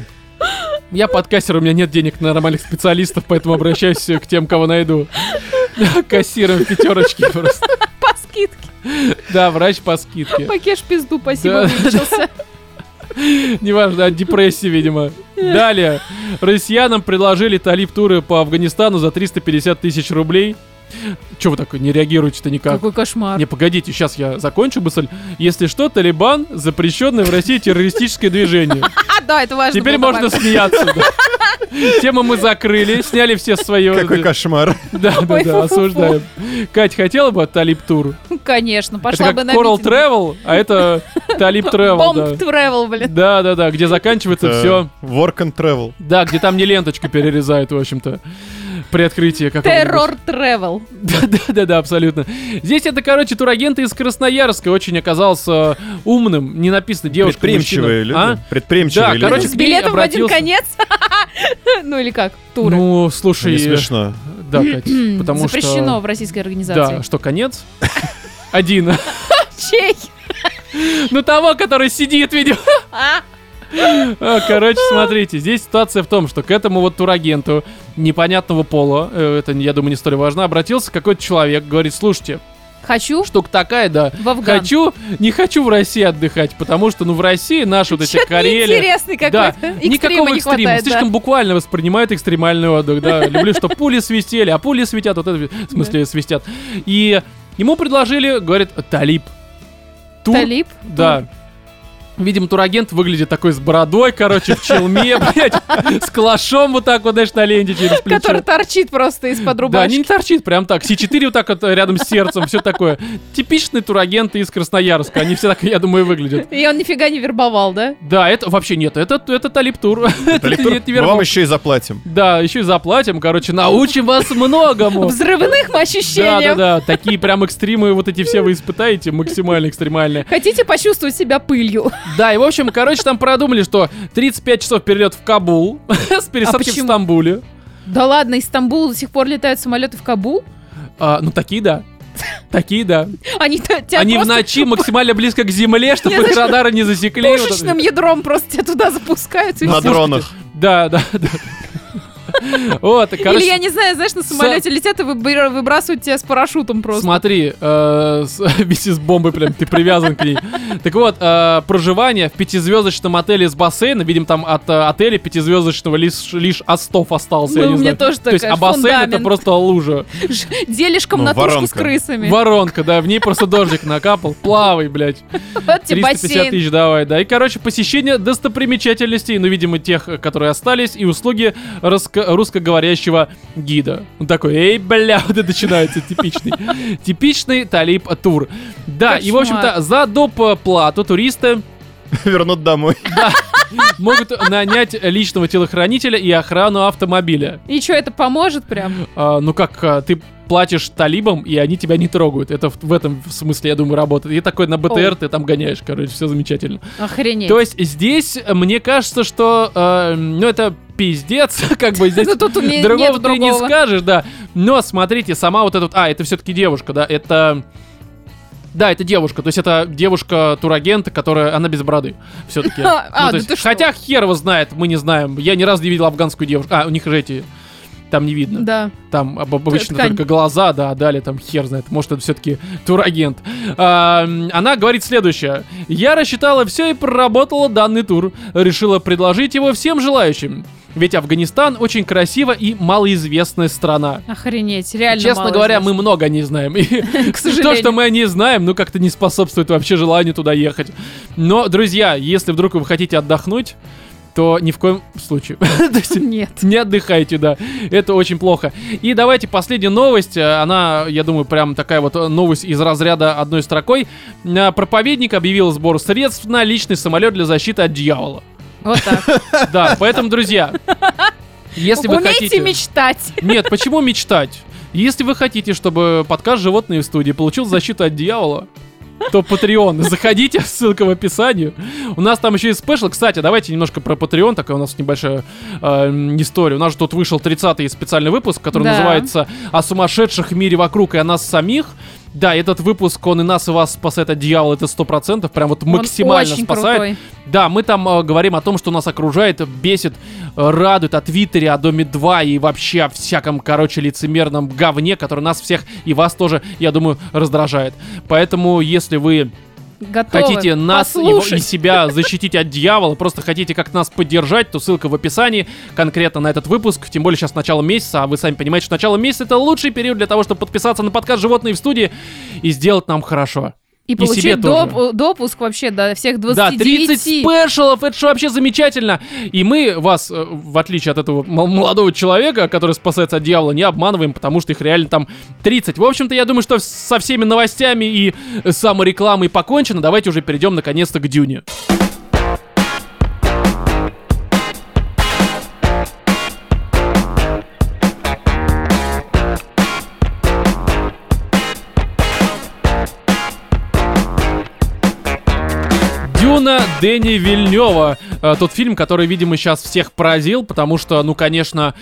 Я подкастер, у меня нет денег на нормальных специалистов, поэтому обращаюсь к тем, кого найду. Кассиром в пятерочке просто. По скидке. Да, врач по скидке. Пакеш пизду, спасибо, вылечился. Неважно, от депрессии, видимо. Далее. Россиянам предложили талип-туры по Афганистану за 350 тысяч рублей. Че вы так не реагируете-то никак? Какой кошмар. Не, погодите, сейчас я закончу мысль. Если что, Талибан — запрещенное в России террористическое движение. Да, это важно. Теперь можно добавить. смеяться. да. Тему мы закрыли, сняли все свои... Какой кошмар. Да, да, да, осуждаем. Кать, хотела бы талип-тур? Конечно, Это пошла как бы на Coral. Travel, а это талип-тревел, Бомб да. travel, блин. Да, да, да, где заканчивается все. Work and travel. Да, где там не ленточку перерезают, в общем-то. При открытии какого Террор travel. Да, да, да, да, абсолютно. Здесь это, короче, турагент из Красноярска очень оказался умным. Не написано девушка, Предприимчивые люди. мужчина. А? Предприимчивые Да, люди. короче, С билетом в один конец. Ну или как? Туры. Ну, слушай, Не смешно. да, Кать, потому Запрещено что... в российской организации. Да, что, конец? Один. Чей? Ну, того, который сидит, видимо. А? А, Короче, смотрите, здесь ситуация в том, что к этому вот турагенту непонятного пола, э, это, я думаю, не столь важно, обратился какой-то человек, говорит, слушайте, Хочу штука такая, да, в Афган. хочу, не хочу в России отдыхать, потому что, ну, в России наши вот эти Чё-то Карелия... неинтересный Да, какой-то. никакого Экстрима не экстрима. хватает, да. Слишком буквально воспринимают экстремальный отдых, да. Люблю, что пули свистели, а пули светят, вот это, в смысле, свистят. И ему предложили, говорит, Талиб. Тур, Талиб? да. Видимо, турагент выглядит такой с бородой, короче, в челме, блядь, с калашом вот так вот, знаешь, на ленте через плечо. Который торчит просто из-под Да, рубашки. не торчит прям так. С4 вот так вот рядом с сердцем, все такое. Типичные турагенты из Красноярска. Они все так, я думаю, выглядят. И он нифига не вербовал, да? Да, это вообще нет, это, это Талип-тур. Не- не мы вам еще и заплатим. Да, еще и заплатим, короче, научим вас многому. Взрывным Да, ощущениям. да, да, такие прям экстримы вот эти все вы испытаете, максимально экстремальные. Хотите почувствовать себя пылью? Да, и в общем, короче, там продумали, что 35 часов перелет в Кабул с пересадкой в? Стамбуле. Да ладно, из Стамбула до сих пор летают самолеты в Кабул? А, ну, такие, да. Такие, да. Они Они в ночи максимально близко к земле, чтобы их радары не засекли. Пушечным ядром просто тебя туда запускают. и На дронах. Да, да, да. Вот, короче, Или я не знаю, знаешь, на самолете летят и выбра- выбрасывают тебя с парашютом просто. Смотри, э, с- вместе с бомбой прям ты привязан к ней. Так вот, э, проживание в пятизвездочном отеле с бассейном, видим, там от э, отеля пятизвездочного лишь, лишь остов остался, я Ну, не у меня знаю. тоже То есть, а бассейн это просто лужа. Делишком Ну, на тушку с крысами. Воронка, да, в ней просто дождик накапал. Плавай, блядь. Вот тебе 350 бассейн. тысяч давай, да. И, короче, посещение достопримечательностей, ну, видимо, тех, которые остались, и услуги русско- русскоговорящего гида. Он такой, эй, бля, вот это начинается типичный. Типичный Талиб-тур. Да, и, в общем-то, за доп. плату туристы Вернут домой. могут нанять личного телохранителя и охрану автомобиля. И что, это поможет прям? А, ну как, а, ты платишь талибам, и они тебя не трогают. Это в, в этом смысле, я думаю, работает. И такой на БТР О. ты там гоняешь, короче, все замечательно. Охренеть. То есть здесь, мне кажется, что, э, ну, это пиздец, как бы здесь Ну, тут другого ты не скажешь, да. Но смотрите, сама вот эта. А, это все-таки девушка, да, это... Да, это девушка, то есть это девушка турагента, которая, она без бороды, все-таки. А, да ты что? хотя хер его знает, мы не знаем. Я ни разу не видел афганскую девушку. А, у них же эти, там не видно. Да. Там об- обычно Ткань. только глаза, да, далее там хер знает. Может, это все-таки турагент. А, она говорит следующее. Я рассчитала все и проработала данный тур. Решила предложить его всем желающим. Ведь Афганистан очень красива и малоизвестная страна. Охренеть, реально Честно говоря, мы много не знаем. И К то, сожалению. что мы не знаем, ну как-то не способствует вообще желанию туда ехать. Но, друзья, если вдруг вы хотите отдохнуть, то ни в коем случае. Нет. не отдыхайте, да. Это очень плохо. И давайте последняя новость. э, Она, я думаю, прям такая вот э, новость из разряда одной строкой. Э, Проповедник объявил сбор средств на личный самолет для защиты от дьявола. Вот так. Да, поэтому, друзья, если вы Умейте хотите... мечтать. Нет, почему мечтать? Если вы хотите, чтобы подкаст «Животные в студии» получил защиту от дьявола, то Patreon. Заходите, ссылка в описании. У нас там еще есть спешл. Кстати, давайте немножко про Patreon, такая у нас небольшая э, история. У нас же тут вышел 30-й специальный выпуск, который Да. называется «О сумасшедших в мире вокруг и о нас самих». Да, этот выпуск, он и нас, и вас спасает от дьявола, это 100%, прям вот максимально спасает. крутой. Да, мы там э, говорим о том, что нас окружает, бесит, э, радует о Твиттере, о Доме 2 и вообще о всяком, короче, лицемерном говне, который нас всех и вас тоже, я думаю, раздражает. Поэтому, если вы Готовы хотите нас его, и послушать. себя защитить от дьявола, просто хотите как нас поддержать, то ссылка в описании конкретно на этот выпуск. Тем более сейчас начало месяца, а вы сами понимаете, что начало месяца это лучший период для того, чтобы подписаться на подкаст «Животные в студии» и сделать нам хорошо. И себе получить доп- допуск вообще до всех Да, 29. 30 спешалов, это же вообще замечательно. И мы вас, э, в отличие от этого молодого человека, который спасается от дьявола, не обманываем, потому что их реально там 30. В общем-то, я думаю, что со всеми новостями и саморекламой покончено. Давайте уже перейдем наконец-то к Дюне. Дюна Дэни Вильнева. Э, Тот фильм, который, видимо, сейчас всех поразил, потому что, ну, конечно,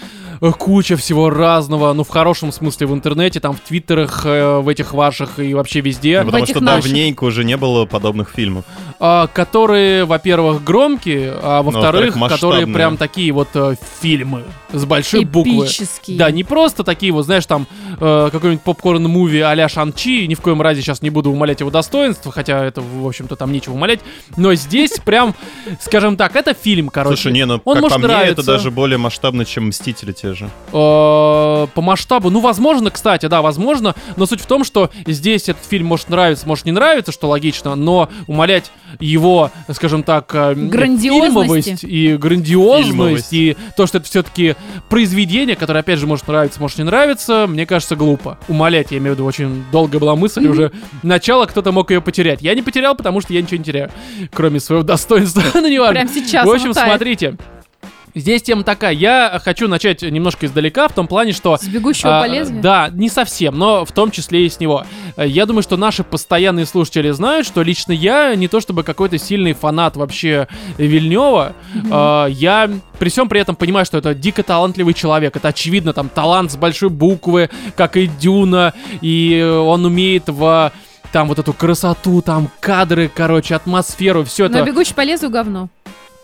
куча всего разного, ну, в хорошем смысле в интернете, там, в твиттерах, э, в этих ваших и вообще везде, Ну, потому что наших. давненько уже не было подобных фильмов. а, которые, во-первых, громкие, а во-вторых, во-вторых, которые масштабные. прям такие вот э, фильмы с большой буквы. Эпические. Да, не просто такие вот, знаешь, там э, какой-нибудь попкорн-муви а-ля Шан-Чи, ни в коем разе сейчас не буду умолять его достоинства, хотя это, в общем-то, там нечего умолять, но здесь прям, скажем так, это фильм, короче. Слушай, не, ну, Он как может по мне, это нравиться. даже более масштабно, чем «Мстители» те же. Э, по масштабу, ну, возможно, кстати, да, возможно, но суть в том, что здесь этот фильм может нравиться, может не нравиться, что логично, но умолять его, скажем так, э, фильмовость и грандиозность, Фильмовость. и то, что это все-таки произведение, которое, опять же, может нравиться, может не нравиться, мне кажется, глупо. Умолять, я имею в виду, очень долгая была мысль, уже начало кто-то мог ее потерять. Я не потерял, потому что я ничего не теряю, кроме своего достоинства, ну, неважно. Прям сейчас В общем, смотрите. Здесь тема такая. Я хочу начать немножко издалека, в том плане, что... С бегущего а, по лезвию? Да, не совсем, но в том числе и с него. Я думаю, что наши постоянные слушатели знают, что лично я не то чтобы какой-то сильный фанат вообще Вильнева. А, Я при всем при этом понимаю, что это дико талантливый человек. Это очевидно, там талант с большой буквы, как и Дюна, и он умеет в там вот эту красоту, там кадры, короче, атмосферу, все это. Но бегущий по лезвию говно.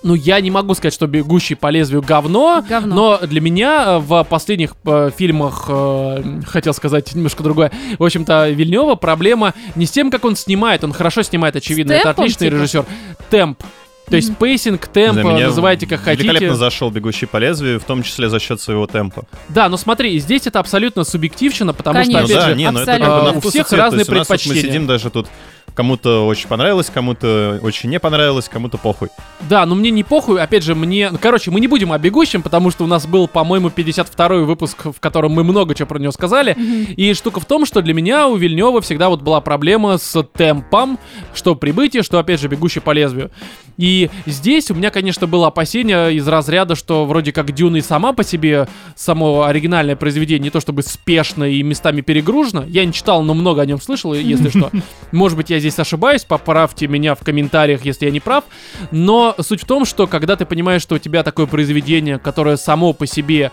Ну, я не могу сказать, что «Бегущий по лезвию» говно, Говно. но для меня э, в последних э, фильмах, э, хотел сказать немножко другое, в общем-то, Вильнева проблема не с тем, как он снимает, он хорошо снимает, очевидно, это темпом, отличный типа? режиссер. Темп. То есть pacing, темп, называйте как хотите. Великолепно зашел «Бегущий по лезвию», в том числе за счет своего темпа. Да, но смотри, здесь это абсолютно субъективщина, потому Конечно. что, Ну опять да, же, не, ну это как абсолютно. бы на У всех цвет. То разные есть у нас вот мы предпочтения. сидим даже тут Кому-то очень понравилось, кому-то очень не понравилось, кому-то похуй. Да, но мне не похуй, опять же, мне... ну, Короче, мы не будем о бегущем, потому что у нас был, по-моему, 52-й выпуск, в котором мы много чего про него сказали. И штука в том, что для меня у Вильнева всегда вот была проблема с темпом, что прибытие, что, опять же, бегущий по лезвию. И здесь у меня, конечно, было опасение из разряда, что вроде как Дюна и сама по себе, само оригинальное произведение, не то чтобы спешно и местами перегружено. Я не читал, но много о нем слышал, если что. Может быть, я здесь ошибаюсь, поправьте меня в комментариях, если я не прав. Но суть в том, что когда ты понимаешь, что у тебя такое произведение, которое само по себе,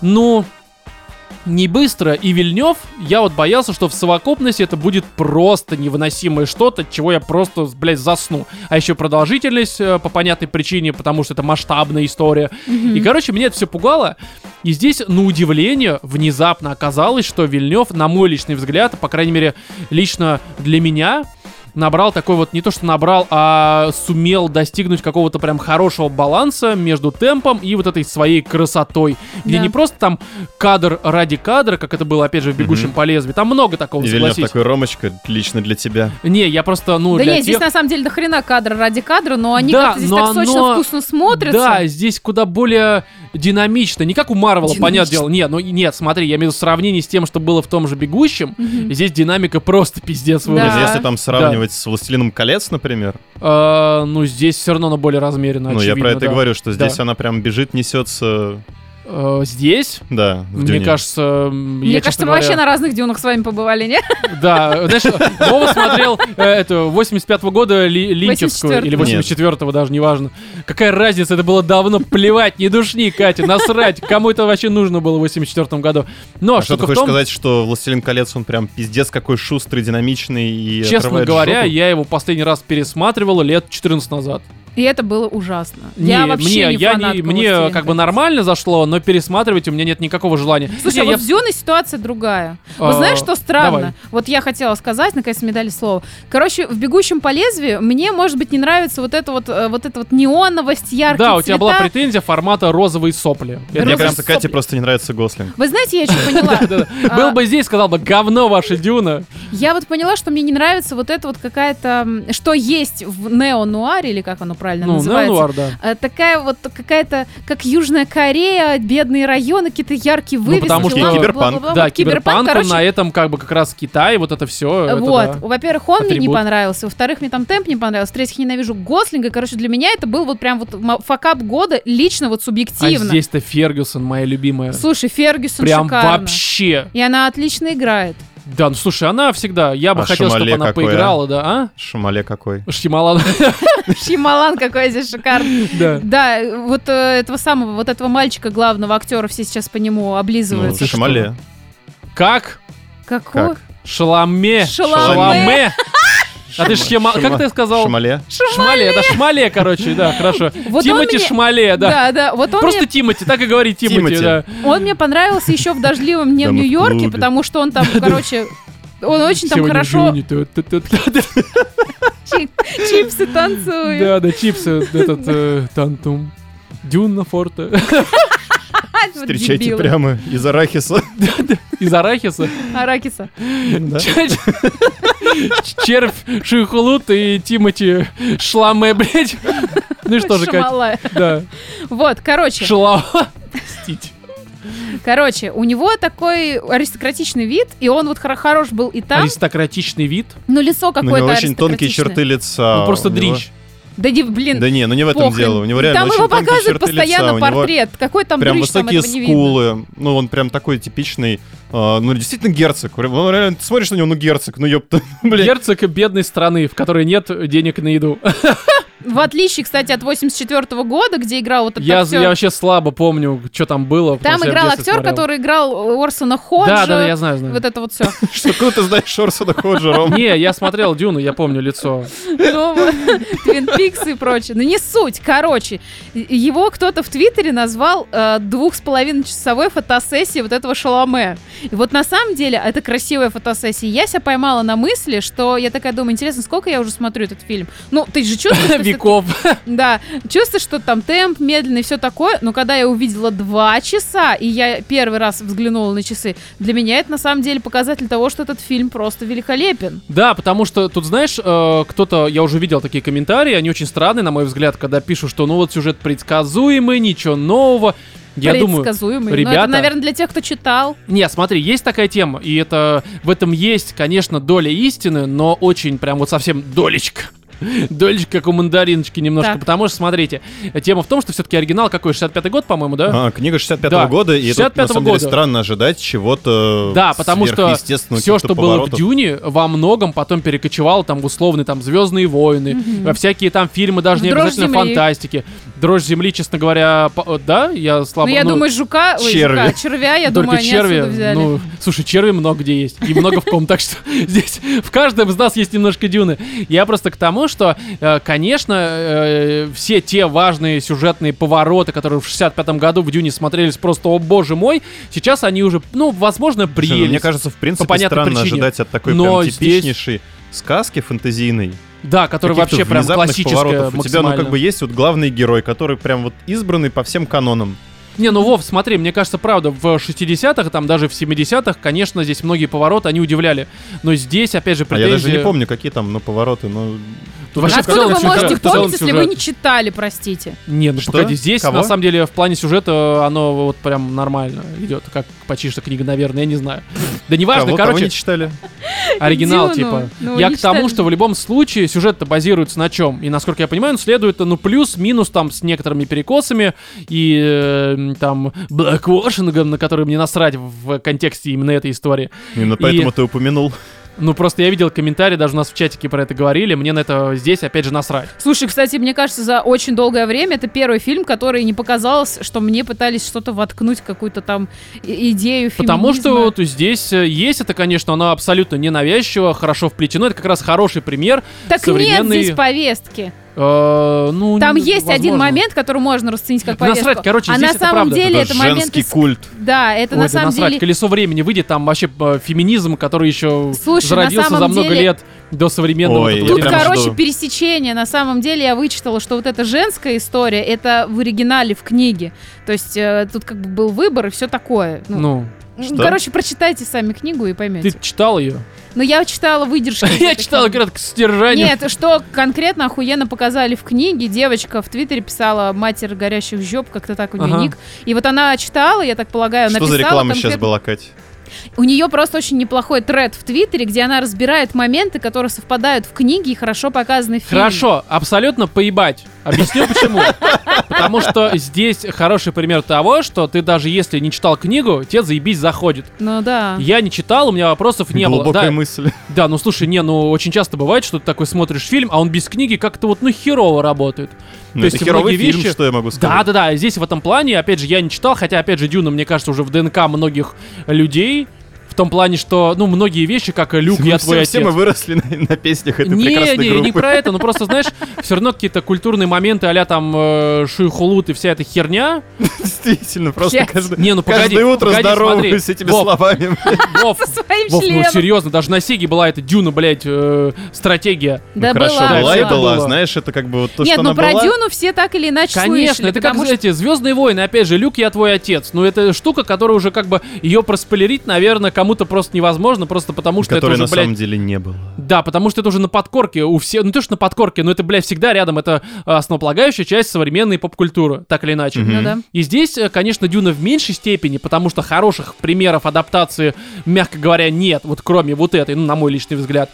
ну, не быстро, и Вильнев, я вот боялся, что в совокупности это будет просто невыносимое что-то, от чего я просто, блядь, засну. А еще продолжительность э, по понятной причине, потому что это масштабная история. И, короче, меня это все пугало. И здесь, на удивление, внезапно оказалось, что Вильнев, на мой личный взгляд, по крайней мере, лично для меня, набрал такой вот, не то что набрал, а сумел достигнуть какого-то прям хорошего баланса между темпом и вот этой своей красотой. Где Да. не просто там кадр ради кадра, как это было, опять же, в «Бегущем по лезвию». Там много такого, И Вильнев согласись. такой, Ромочка, лично для тебя. Не, я просто, ну, Да для нет, здесь тех- на самом деле до хрена кадра ради кадра, но они Да, как-то здесь но так сочно, оно- вкусно смотрятся. Да, здесь куда более динамично. Не как у Марвела, понятное дело. Нет, ну нет, смотри, я имею в виду сравнение с тем, что было в том же «Бегущем». Здесь динамика просто пиздец Да. Если там сравнивать с «Властелином колец», например, Э, ну, здесь все равно она более размеренно, ну, я очевидно, про это и да. говорю, что здесь Да. она прям бежит, несется, здесь, да, в мне дюне. кажется, Мне я, кажется, мы вообще говоря, на разных дюнах с вами побывали, не? Да, знаешь, Вова смотрел э, эту 85-го года Ли- Линчевскую, 84-го. или Нет. 84-го даже, неважно. Какая разница, это было давно, плевать, не душни, Катя, насрать, кому это вообще нужно было в 84 году. Но А что ты хочешь том, сказать, что «Властелин колец», он прям пиздец какой шустрый, динамичный и честно говоря, жопу? я его последний раз пересматривал лет 14 назад. И это было ужасно. Не, я вообще мне, не я не, мне «Властелина как бы колец». нормально зашло, но пересматривать у меня нет никакого желания. Слушай, Не, а я вот с Дюной ситуация другая. Вот А, знаешь, что странно? давай. Вот я хотела сказать, наконец мне дали слово. Короче, в «Бегущем по лезвию» мне, может быть, не нравится вот эта вот, э, вот эта вот неоновость, яркие Да, у тебя была цвета. претензия формата розовые сопли. Это Мне кажется, Кате просто не нравится Гослинг. Вы знаете, я что поняла? А, Был бы здесь, сказал бы, говно ваша дюна. Я вот поняла, что мне не нравится вот это вот какая-то... Что есть в неонуаре, или как оно правильно Ну, называется? неонуар, да. А, Такая вот какая-то, как Южная Корея, бедные районы, какие-то яркие вывески. потому что лампы, киберпанк. бла-бла-бла. Да, Вот киберпанк, он короче, на этом как бы как раз Китай, вот это все. Вот, во-первых, он мне не Атрибут. понравился, во-вторых, мне там темп не понравился, в-третьих, ненавижу Гослинга, короче, для меня это был вот прям вот факап года, лично вот А субъективно. здесь-то Фергюсон, моя любимая. Слушай, Фергюсон Прям шикарно. вообще. И она отлично играет. Да, ну слушай, она всегда, я бы А хотел, чтобы она какой, а? поиграла, да, а? Шамале какой. Шьямалан, Шималан какой здесь шикарный. да. Да, вот э, этого самого, вот этого мальчика главного актера все сейчас по нему Ну, облизываются. Шамале. Как? Какой? как? Шаламе. Шаламе. Шаламе. А ты Шьяма... Как ты сказал? Шамале. Шмале, да, Шмале, короче, да, хорошо. Вот Тимати мне- Шмале, да. Да, да, вот он Просто мне, Тимати, так и говори Тимати, да. он мне понравился еще в дождливом дне в Нью-Йорке, потому что он там, короче, он очень там хорошо чипсы танцует. Да, да, чипсы, этот, э, тантум. Дюна форте. Вот Встречайте дебилы. прямо из арахиса. Из арахиса. Аракиса. Да. Червь Шихулут и Тимати Шламе, блядь. Ну и что же, Катя? Да. Вот, короче, Шла. Простите. короче, у него такой аристократичный вид, и он вот хоро- хорош был и там, Аристократичный вид. но лицо какое-то очень тонкие аристократичное. черты лица. Ну просто У него- дрищ. Да, не, блин, Да не, ну не в этом похрен. дело. У него реально Там очень его показывают постоянно лица. Портрет. Какой там прям там высокие этого не видно. скулы. Ну, он прям такой типичный, э, ну, действительно герцог. Он реально, ты смотришь на него, ну, герцог, ну, ёпта, блядь. Герцог бедной страны, в которой нет денег на еду. В отличие, кстати, от 84 года, где играл вот этот Я, актер. я вообще слабо помню, что там было. Там играл актер, смотрел. который играл Орсона Ходжа. Да, да, да, я знаю, знаю. Вот это вот все. Что откуда ты знаешь Орсона Ходжером? Не, я смотрел Дюну, я помню лицо. Ну, Твин Пикс и прочее. Ну, не суть. Короче, его кто-то в Твиттере назвал э, двух с половиной часовой фотосессией вот этого Шаломе. И вот на самом деле это красивая фотосессия. Я себя поймала на мысли, что я такая думаю, интересно, сколько я уже смотрю этот фильм? Ну, ты же чувствуешь, боевиков. Да, чувствуешь, что там темп медленный, все такое, но когда я увидела два часа, и я первый раз взглянула на часы, для меня это на самом деле показатель того, что этот фильм просто великолепен. Да, потому что тут, знаешь, э, кто-то, я уже видел такие комментарии, они очень странные, на мой взгляд, когда пишут, что ну вот сюжет предсказуемый, ничего нового. Я думаю, Предсказуемый. Но ребята- это, наверное, для тех, кто читал. Не, смотри, есть такая тема, и это в этом есть, конечно, доля истины, но очень прям вот совсем долечка. Долечка, как у мандариночки немножко. Так. Потому что, смотрите, тема в том, что все-таки оригинал какой, 65-й год, по-моему, да? А, книга 65-го Да, года, и тут, на 65-го самом деле, года. странно ожидать чего-то Да, потому что все, что было в поворотов. Дюне, во многом потом перекочевало там в условные там Звездные войны, во всякие там фильмы, даже не «Дрожь обязательно земли». фантастики. Дрожь земли, честно говоря, по- да, я слабо. Ну, я ну, думаю, жука, ой, черви. жука, червя, я только думаю, они черви. отсюда взяли. Ну, слушай, черви много где есть. И много в ком. Так что здесь в каждом из нас есть немножко дюны. Я просто к тому, что, э, конечно, э, все те важные сюжетные повороты, которые в 65-м году в Дюне смотрелись просто, о боже мой, сейчас они уже, ну, возможно, Слушай, ну, приелись. Мне кажется, в принципе, понятной странно причине. ожидать от такой Но прям здесь- типичнейшей сказки фэнтезийной. Да, который вообще прям классическая. У тебя, ну, как бы есть вот главный герой, который прям вот избранный по всем канонам. Не, ну, Вов, смотри, мне кажется, правда, в 60-х, там даже в 70-х, конечно, здесь многие повороты, они удивляли. Но здесь, опять же, А претензии... я даже не помню, какие там, ну, повороты, ну... Тут вообще в Откуда целом вы сюжет- можете помнить, если вы сюжет. не читали, простите? Не, ну Что? погоди, здесь Кого? на самом деле в плане сюжета оно вот прям нормально идет, как почти что книга, наверное, я не знаю. Да неважно, Кого, кого короче, не читали? оригинал Дюну. типа. Ну, я не к тому, что в любом случае сюжет-то базируется на чем? И насколько я понимаю, он следует, ну, плюс-минус там с некоторыми перекосами и э, там блэквошингом, на который мне насрать в контексте именно этой истории. Именно поэтому ты упомянул. Ну, просто я видел комментарии, даже у нас в чатике про это говорили, мне на это здесь, опять же, насрать. Слушай, кстати, мне кажется, за очень долгое время это первый фильм, который не показалось, что мне пытались что-то воткнуть, какую-то там и- идею Потому что феминизма. вот здесь э, есть это, конечно, оно абсолютно ненавязчиво, хорошо вплетено. Это как раз хороший пример. Так современный- нет здесь повестки. Э, ну, Там есть один возможно. момент, который можно расценить как повестку. насрать, короче, а здесь на это самом правда. деле Это это момент женский из- культ. Да, это Ой, на да самом насрать, деле... колесо времени выйдет, там вообще э, феминизм, который еще Слушай, зародился за много деле- лет до современного. Ой, Тут, короче, жду. пересечение. На самом деле я вычитала, что вот эта женская история, это в оригинале в книге. То есть э, тут как бы был выбор и все такое. Ну, Ну, что? короче, прочитайте сами книгу и поймете. ты читал ее? Но я читала выдержки. Я этой читал, книги. говорят, к стержанию. Нет, что конкретно охуенно показали в книге. Девочка в Твиттере писала «Матер горящих жёб», как-то так у нее ник. И вот она читала, я так полагаю, Что написала за реклама сейчас была, Кать? У нее просто очень неплохой тред в Твиттере, где она разбирает моменты, которые совпадают в книге и хорошо показаны в фильме. Хорошо, абсолютно поебать. Объясню почему. Потому что здесь хороший пример того, что ты даже если не читал книгу, тебе заебись заходит. Ну да. Я не читал, у меня вопросов не было. Глубокая Да, мысль. да, ну слушай, не, ну очень часто бывает, что ты такой смотришь фильм, а он без книги как-то вот, ну, херово работает. Ну, То это есть херовый многие фильм, вещи- что я могу сказать. Да, да, да. Здесь в этом плане, опять же, я не читал, хотя, опять же, Дюна, мне кажется, уже в ДНК многих людей. В том плане, что, ну, многие вещи, как Люк, Мы я все, твой все отец. мы выросли на, на песнях этой не, прекрасной не, группы. не про это, ну просто, знаешь, все равно какие-то культурные моменты, а там э, Шуйхулут и вся эта херня. Действительно, просто каждый, Не, ну погоди, каждое утро погоди, здороваюсь смотри. этими Вов, словами. Вов, Со своим Вов, ну серьезно, даже на Сеге была эта Дюна, блядь, э, стратегия. Да Ну, хорошо, была, была и была. Знаешь, это как бы вот то, Нет, что ну она про была. Дюну все так или иначе Конечно, слышали, это как что- эти Звездные войны, опять же, Люк, я твой отец. Ну, это штука, которая уже как бы ее проспойлерить, наверное, кому-то просто невозможно, просто потому что это которой уже, на блядь, самом деле не было. Да, потому что это уже на подкорке у всех, ну то что на подкорке, но это, блядь, всегда рядом, это а, основополагающая часть современной поп-культуры, так или иначе. Мгм. Ну да. И здесь, э, конечно, Дюна в меньшей степени, потому что хороших примеров адаптации, мягко говоря, нет, вот кроме вот этой, ну, на мой личный взгляд.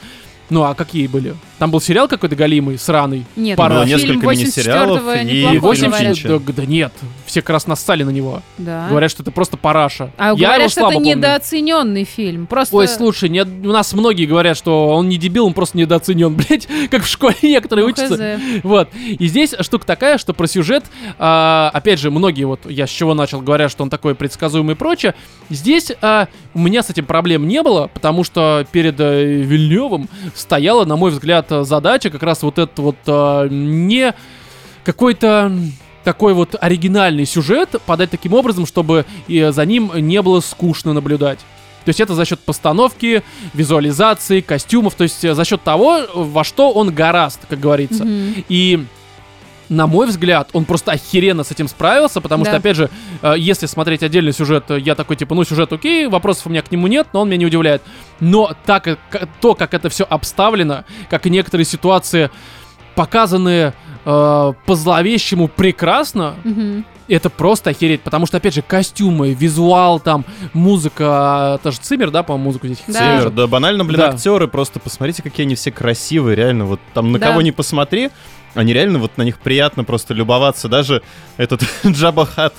Ну, а какие были? Там был сериал какой-то галимый, сраный. Нет, Пара. Было несколько 84-го мини-сериалов и неплохой, И Плохой 80... говорят. Финчер. Да, да нет, все как раз нассали на него. Да. Говорят, что это просто параша. А Я говорят, его что это помню. недооцененный фильм. Просто... Ой, слушай, не- у нас многие говорят, что он не дебил, он просто недооценен, блядь, как в школе некоторые ну, учатся. хз. Вот. И здесь штука такая, что про сюжет, а, опять же, многие, вот я с чего начал, говорят, что он такой предсказуемый и прочее. Здесь а, у меня с этим проблем не было, потому что перед э, Вильневым стояла, на мой взгляд, задача как раз вот этот вот а, не какой-то такой вот оригинальный сюжет подать таким образом, чтобы и за ним не было скучно наблюдать. То есть это за счет постановки, визуализации, костюмов, то есть э, за счет того, во что он гораст, как говорится. Мгм. И на мой взгляд, он просто охеренно с этим справился, потому Да. что, опять же, э, если смотреть отдельный сюжет, э, я такой, типа, ну, сюжет окей, вопросов у меня к нему нет, но он меня не удивляет. Но так, как- к- то, как это все обставлено, как и некоторые ситуации показаны э, по-зловещему прекрасно, Мгм. это просто охереть, потому что, опять же, костюмы, визуал, там, музыка, это же Циммер, да, по-моему, музыку здесь? Да. Север, да банально, блин, Да. актеры, просто посмотрите, какие они все красивые, реально, вот там на Да. кого не посмотри, они реально, вот на них приятно просто любоваться, даже этот Джаба Хат,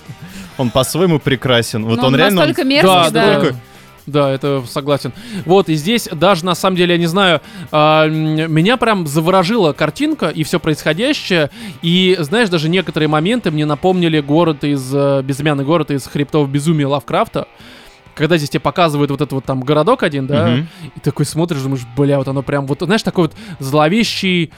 он по-своему прекрасен, вот Но он, реально... он- настолько мерзкий, Да, да. да. Да, это согласен. Вот, и здесь даже, на самом деле, я не знаю, м, меня прям заворожила картинка и все происходящее. И, знаешь, даже некоторые моменты мне напомнили город из... э, Безымянный город из Хребтов Безумия Лавкрафта. Когда здесь тебе показывают вот этот вот там городок один, да, Мгм. и такой смотришь, думаешь, бля, вот оно прям, вот, знаешь, такой вот зловещий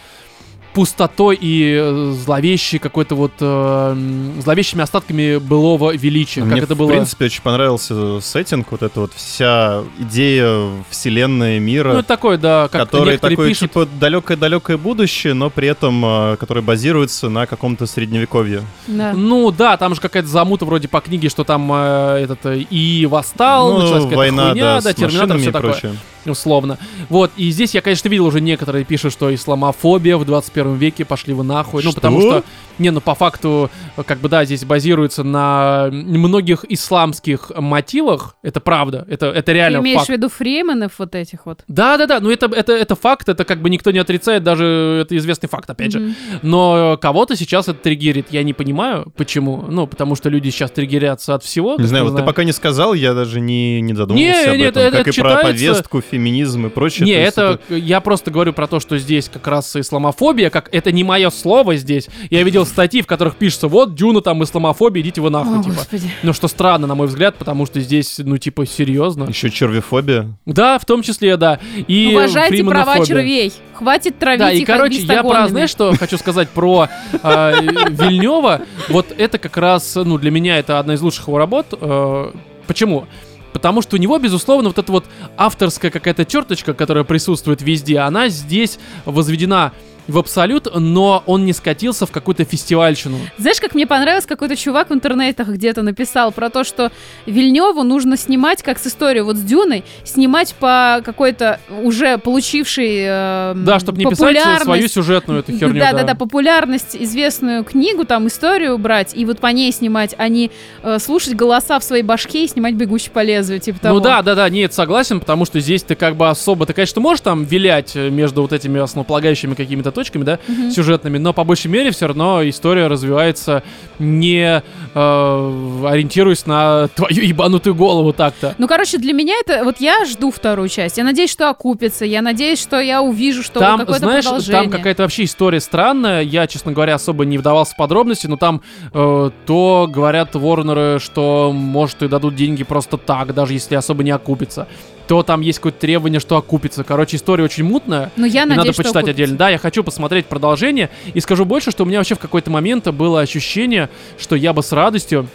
пустотой и э, зловещий какой-то вот э, зловещими остатками былого величия, Мне, как это в было. принципе, очень понравился сеттинг, вот эта вот вся идея вселенной мира, Ну, это такое, да, как который такое, пишут. типа, далекое-далекое будущее, но при этом, э, который базируется на каком-то средневековье. Да. Ну да, там же какая-то замута вроде по книге, что там э, этот э, и восстал, началась ну, какая-то война, хуйня, да, да, с терминатор, все такое, прочее. Условно. Вот, и здесь я, конечно, видел уже некоторые пишут, что исламофобия в 21 веке, пошли вы нахуй. Ну, Что? потому что, не, ну по факту, как бы да, здесь базируется на многих исламских мотивах, это правда, это, это Ты реально имеешь факт. в виду фрименов вот этих вот? Да, да, да, ну это, это, это факт, это как бы никто не отрицает, даже это известный факт, опять же. Мгм. Но кого-то сейчас это триггерит. Я не понимаю, почему. Ну, потому что люди сейчас триггерятся от всего. Не знаю, вот ты знаем. пока не сказал, я даже не, не задумывался Не, об не, этом. это- как это и про читается. повестку, феминизм и прочее. Не, То есть это, я просто говорю про то, что здесь как раз исламофобия, как это не мое слово здесь. Я видел статьи, в которых пишется, вот, Дюна там исламофобия, идите вы нахуй, О, типа. господи. Ну, что странно, на мой взгляд, потому что здесь, ну, типа, серьезно. Еще червифобия. Да, в том числе, да. И Уважайте права червей. Хватит травить Да, и короче, я про, знаешь, что хочу сказать про э, Вильнева. Вот это как раз, ну, для меня это одна из лучших его работ. Э, Почему? Потому что у него, безусловно, вот эта вот авторская какая-то черточка, которая присутствует везде, она здесь возведена в абсолют, но он не скатился в какую-то фестивальщину. Знаешь, как мне понравилось, какой-то чувак в интернетах где-то написал про то, что Вильневу нужно снимать, как с историей вот с Дюной, снимать по какой-то уже получившей э, Да, чтобы не писать свою сюжетную эту херню. да, да, да, популярность, известную книгу, там историю брать и вот по ней снимать, а не э, слушать голоса в своей башке и снимать бегущий по лезвию, типа того. Ну да, да, да, нет, согласен, потому что здесь ты как бы особо, ты, конечно, можешь там вилять между вот этими основополагающими какими-то точками, да, Мгм. сюжетными, но по большей мере все равно история развивается не э, ориентируясь на твою ебанутую голову так-то. Ну, короче, для меня это... Вот я жду вторую часть. Я надеюсь, что окупится. Я надеюсь, что я увижу, что там, какое-то знаешь, продолжение. там какая-то вообще история странная. Я, честно говоря, особо не вдавался в подробности, но там э, то говорят Ворнеры, что, может, и дадут деньги просто так, даже если особо не окупится. То там есть какое-то требование, что окупится. Короче, история очень мутная. Но я надеюсь, надо почитать отдельно. Да, я хочу посмотреть продолжение. И скажу больше, что у меня вообще в какой-то момент было ощущение, что я бы с радостью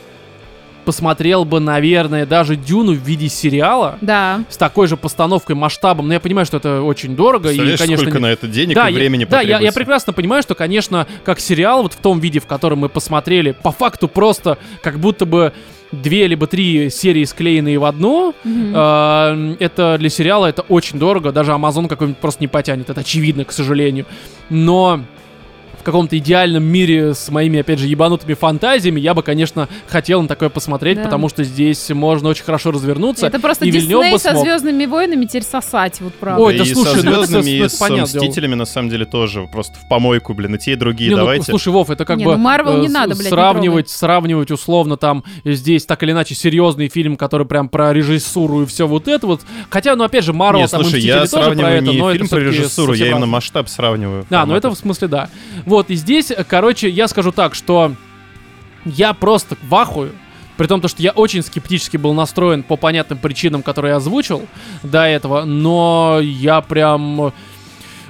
посмотрел бы, наверное, даже Дюну в виде сериала Да. с такой же постановкой, масштабом. Но я понимаю, что это очень дорого. И, конечно, сколько не- на это денег да, и я- времени да, я, я прекрасно понимаю, что, конечно, как сериал, вот в том виде, в котором мы посмотрели, по факту просто как будто бы две либо три серии склеенные в одну, Мгм. э, это для сериала это очень дорого, даже Amazon какой-нибудь просто не потянет, это очевидно, к сожалению. Но в каком-то идеальном мире с моими, опять же, ебанутыми фантазиями, я бы, конечно, хотел на такое посмотреть, Да. потому что здесь можно очень хорошо развернуться. Это просто и Дисней бы со смог. Звездными войнами теперь сосать, вот правда. Ой, да и слушай, со ну это- звездными, это и с понятное дело. мстителями, на самом деле, тоже. Просто в помойку, блин, и те, и другие, Не, ну, давайте. слушай, Вов, это как Не, бы ну, Marvel не с- надо, блядь, не сравнивать, сравнивать условно там здесь так или иначе серьезный фильм, который прям про режиссуру и все вот это вот. Хотя, ну опять же, Marvel Не, там слушай, «Мстители» я тоже про сравниваю это, не но это фильм про всё-таки режиссуру, я именно масштаб сравниваю. Да, ну это в смысле да. Вот, и здесь, э, короче, я скажу так, что я просто в ахуе. При том, то, что я очень скептически был настроен по понятным причинам, которые я озвучил до этого, но я прям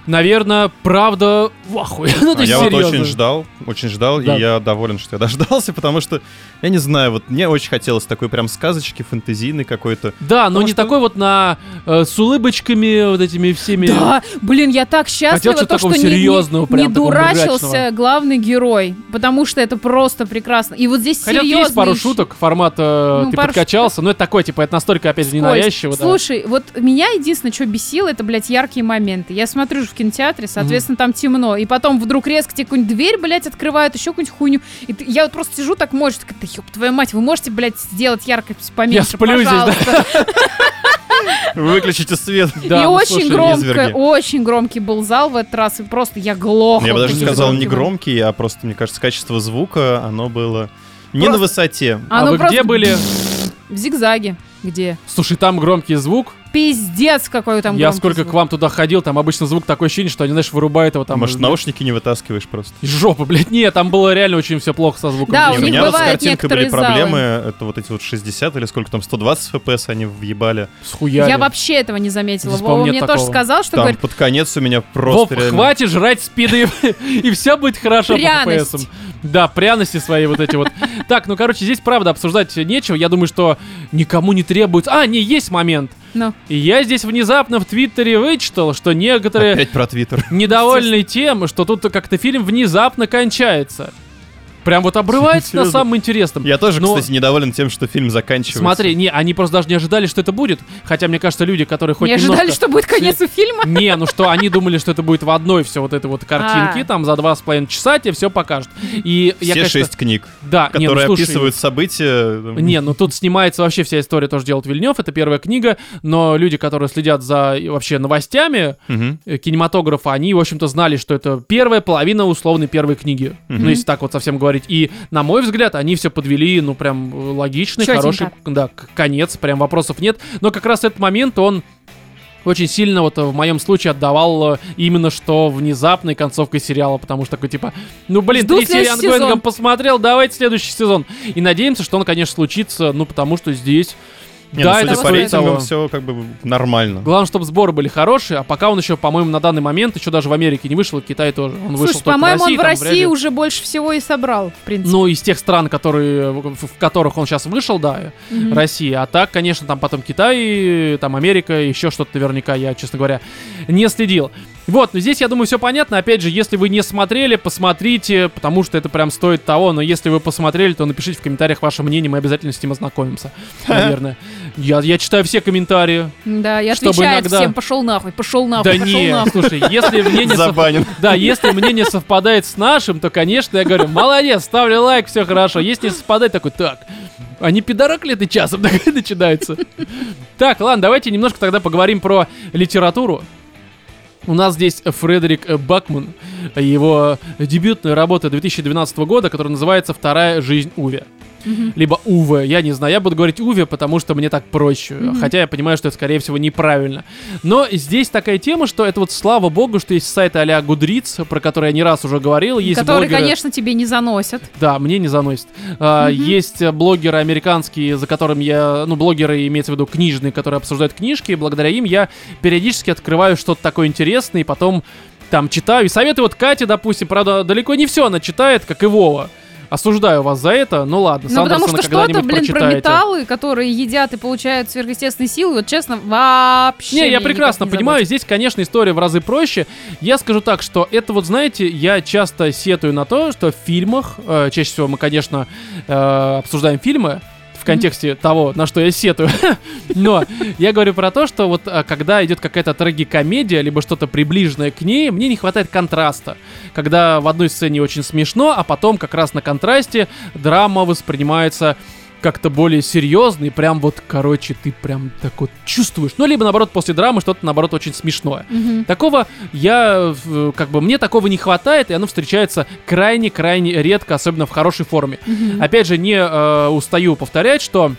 наверное, правда в ахуе. ну, А я вот серьезно. очень ждал, очень ждал, Да. и я доволен, что я дождался, потому что, я не знаю, вот мне очень хотелось такой прям сказочки, фэнтезийной какой-то. Да, но Потому не что- такой вот на э, с улыбочками вот этими всеми. Да, блин, я так счастлива, что-то то, что такого не, не- серьезного, не, дурачился мрачного. главный герой, потому что это просто прекрасно. И вот здесь Хотя серьезно. есть пару шуток формата Ну, ты пару подкачался, но это такое, типа, это настолько, опять же, ненавязчиво. да. Слушай, вот меня единственное, что бесило, это, блядь, яркие моменты. Я смотрю в кинотеатре, соответственно, там темно. И потом вдруг резко тебе какую-нибудь дверь, блядь, открывают, еще какую-нибудь хуйню. И ты- я вот просто сижу так мощь, такая, да ёб твою мать, вы можете, блядь, сделать яркость поменьше, Я сплю здесь, да. пожалуйста. Выключите свет. Да, и ну, очень громко, очень громкий был зал в этот раз, и просто я глохла. Я бы даже сказал не громкий, а просто, мне кажется, качество звука, оно было не на высоте. А вы где были? В зигзаге. Где? Слушай, там громкий звук. Пиздец, какой там Я сколько звук. к вам туда ходил, там обычно звук такое ощущение, что они, знаешь, вырубают его там. Может, наушники не вытаскиваешь просто? Из жопы, блядь. Нет, там было реально очень все плохо со звуком. Да, Не, у у меня вот с картинкой были некоторые залы. проблемы. Это вот эти вот 60 или сколько там, 120 FPS они въебали. Схуяли. Я вообще этого не заметила. Здесь, Вова мне такого. тоже сказал, что Там говорит, под конец у меня Вов, просто реально... хватит жрать спиды, и все будет хорошо по Пряность. FPS. Да, пряности свои вот эти вот. Так, ну, короче, здесь, правда, обсуждать нечего. Я думаю, что никому не требуется... А, не, есть момент. Ну, И я здесь внезапно в Твиттере вычитал, что некоторые Опять про Твиттер. недовольны тем, что тут как-то фильм внезапно кончается. Прям вот обрывается на самом интересном. Я тоже, Но- кстати, недоволен тем, что фильм заканчивается. Смотри, не, они просто даже не ожидали, что это будет. Хотя, мне кажется, люди, которые хоть не ожидали, немножко- что будет конец у фильма. Не, ну что, они думали, что это будет в одной все вот это вот картинки, А. там за два с половиной часа тебе все покажут. И я, Все конечно, шесть книг, да, не, ну, которые слушай, описывают события. там, Не, ну тут снимается вообще вся история, тоже делает Вильнев, это первая книга, но люди, которые следят за вообще новостями э, кинематографа, они, в общем-то, знали, что это первая половина условной первой книги. Мгм. Ну, если так вот совсем говорить. И, на мой взгляд, они все подвели, ну, прям э, логичный, Чётенько. хороший, да, конец, прям вопросов нет. Но как раз этот момент, он очень сильно вот э, в моем случае отдавал э, именно что внезапной концовкой сериала, потому что такой типа, ну блин, Жду три серии ongoing ом посмотрел, давайте следующий сезон. И надеемся, что он, конечно, случится, ну потому что здесь... Не, да, ну, это судя по стоит рейтингам, того. все как бы нормально. Главное, чтобы сборы были хорошие, а пока он еще, по-моему, на данный момент еще даже в Америке не вышел, и в Китае тоже. Он вышел Слушай, только по-моему, в России, он в России ли- уже больше всего и собрал, в принципе. Ну, из тех стран, которые, в, которых он сейчас вышел, да, Мгм. Россия. А так, конечно, там потом Китай, там Америка, еще что-то наверняка, я, честно говоря, не следил. Вот, но здесь, я думаю, все понятно. Опять же, если вы не смотрели, посмотрите, потому что это прям стоит того. Но если вы посмотрели, то напишите в комментариях ваше мнение, мы обязательно с ним ознакомимся, наверное. Я, я читаю все комментарии. Да, я Чтобы отвечаю иногда- всем, пошел нахуй, пошел нахуй, Да пошел не, нахуй. слушай, если мнение сов- Забанен. Да, если мнение совпадает с нашим, то, конечно, я говорю, молодец, ставлю лайк, все хорошо. Если не совпадает, такой, так, а не пидорок ли ты часом? Начинается. Так, ладно, давайте немножко тогда поговорим про литературу. У нас здесь Фредерик Бакман, его дебютная работа 2012 года, которая называется «Вторая жизнь Уве». Либо Уве, я не знаю, я буду говорить Уве, потому что мне так проще, Мгм. хотя я понимаю, что это, скорее всего, неправильно. Но здесь такая тема, что это вот слава богу, что есть сайты а-ля Goodreads, про которые я не раз уже говорил, есть Которые, блогеры- конечно, тебе не заносят. да, мне не заносит. А, Мгм. Есть блогеры американские, за которым я, ну, блогеры, имеется в виду книжные, которые обсуждают книжки, и благодаря им я периодически открываю что-то такое интересное, и потом там читаю. И советую вот Кате, допустим, правда, далеко не все она читает, как и Вова. Осуждаю вас за это, ну ладно, Ну, потому что что-то, блин, про прочитаете. металлы, которые едят и получают сверхъестественные силы, вот честно, вообще Не, я прекрасно не понимаю, заботит. здесь, конечно, история в разы проще. Я скажу так, что это вот, знаете, я часто сетую на то, что в фильмах, э, чаще всего мы, конечно, э, обсуждаем фильмы, контексте того, на что я сетую. Но я говорю про то, что вот а, когда идет какая-то трагикомедия, либо что-то приближенное к ней, мне не хватает контраста. Когда в одной сцене очень смешно, а потом как раз на контрасте драма воспринимается как-то более серьезно, и прям вот, короче, ты прям так вот чувствуешь. Ну, либо, наоборот, после драмы что-то, наоборот, очень смешное. Мгм. Такого я, как бы, мне такого не хватает, и оно встречается крайне-крайне редко, особенно в хорошей форме. Мгм. Опять же, не э, устаю повторять, что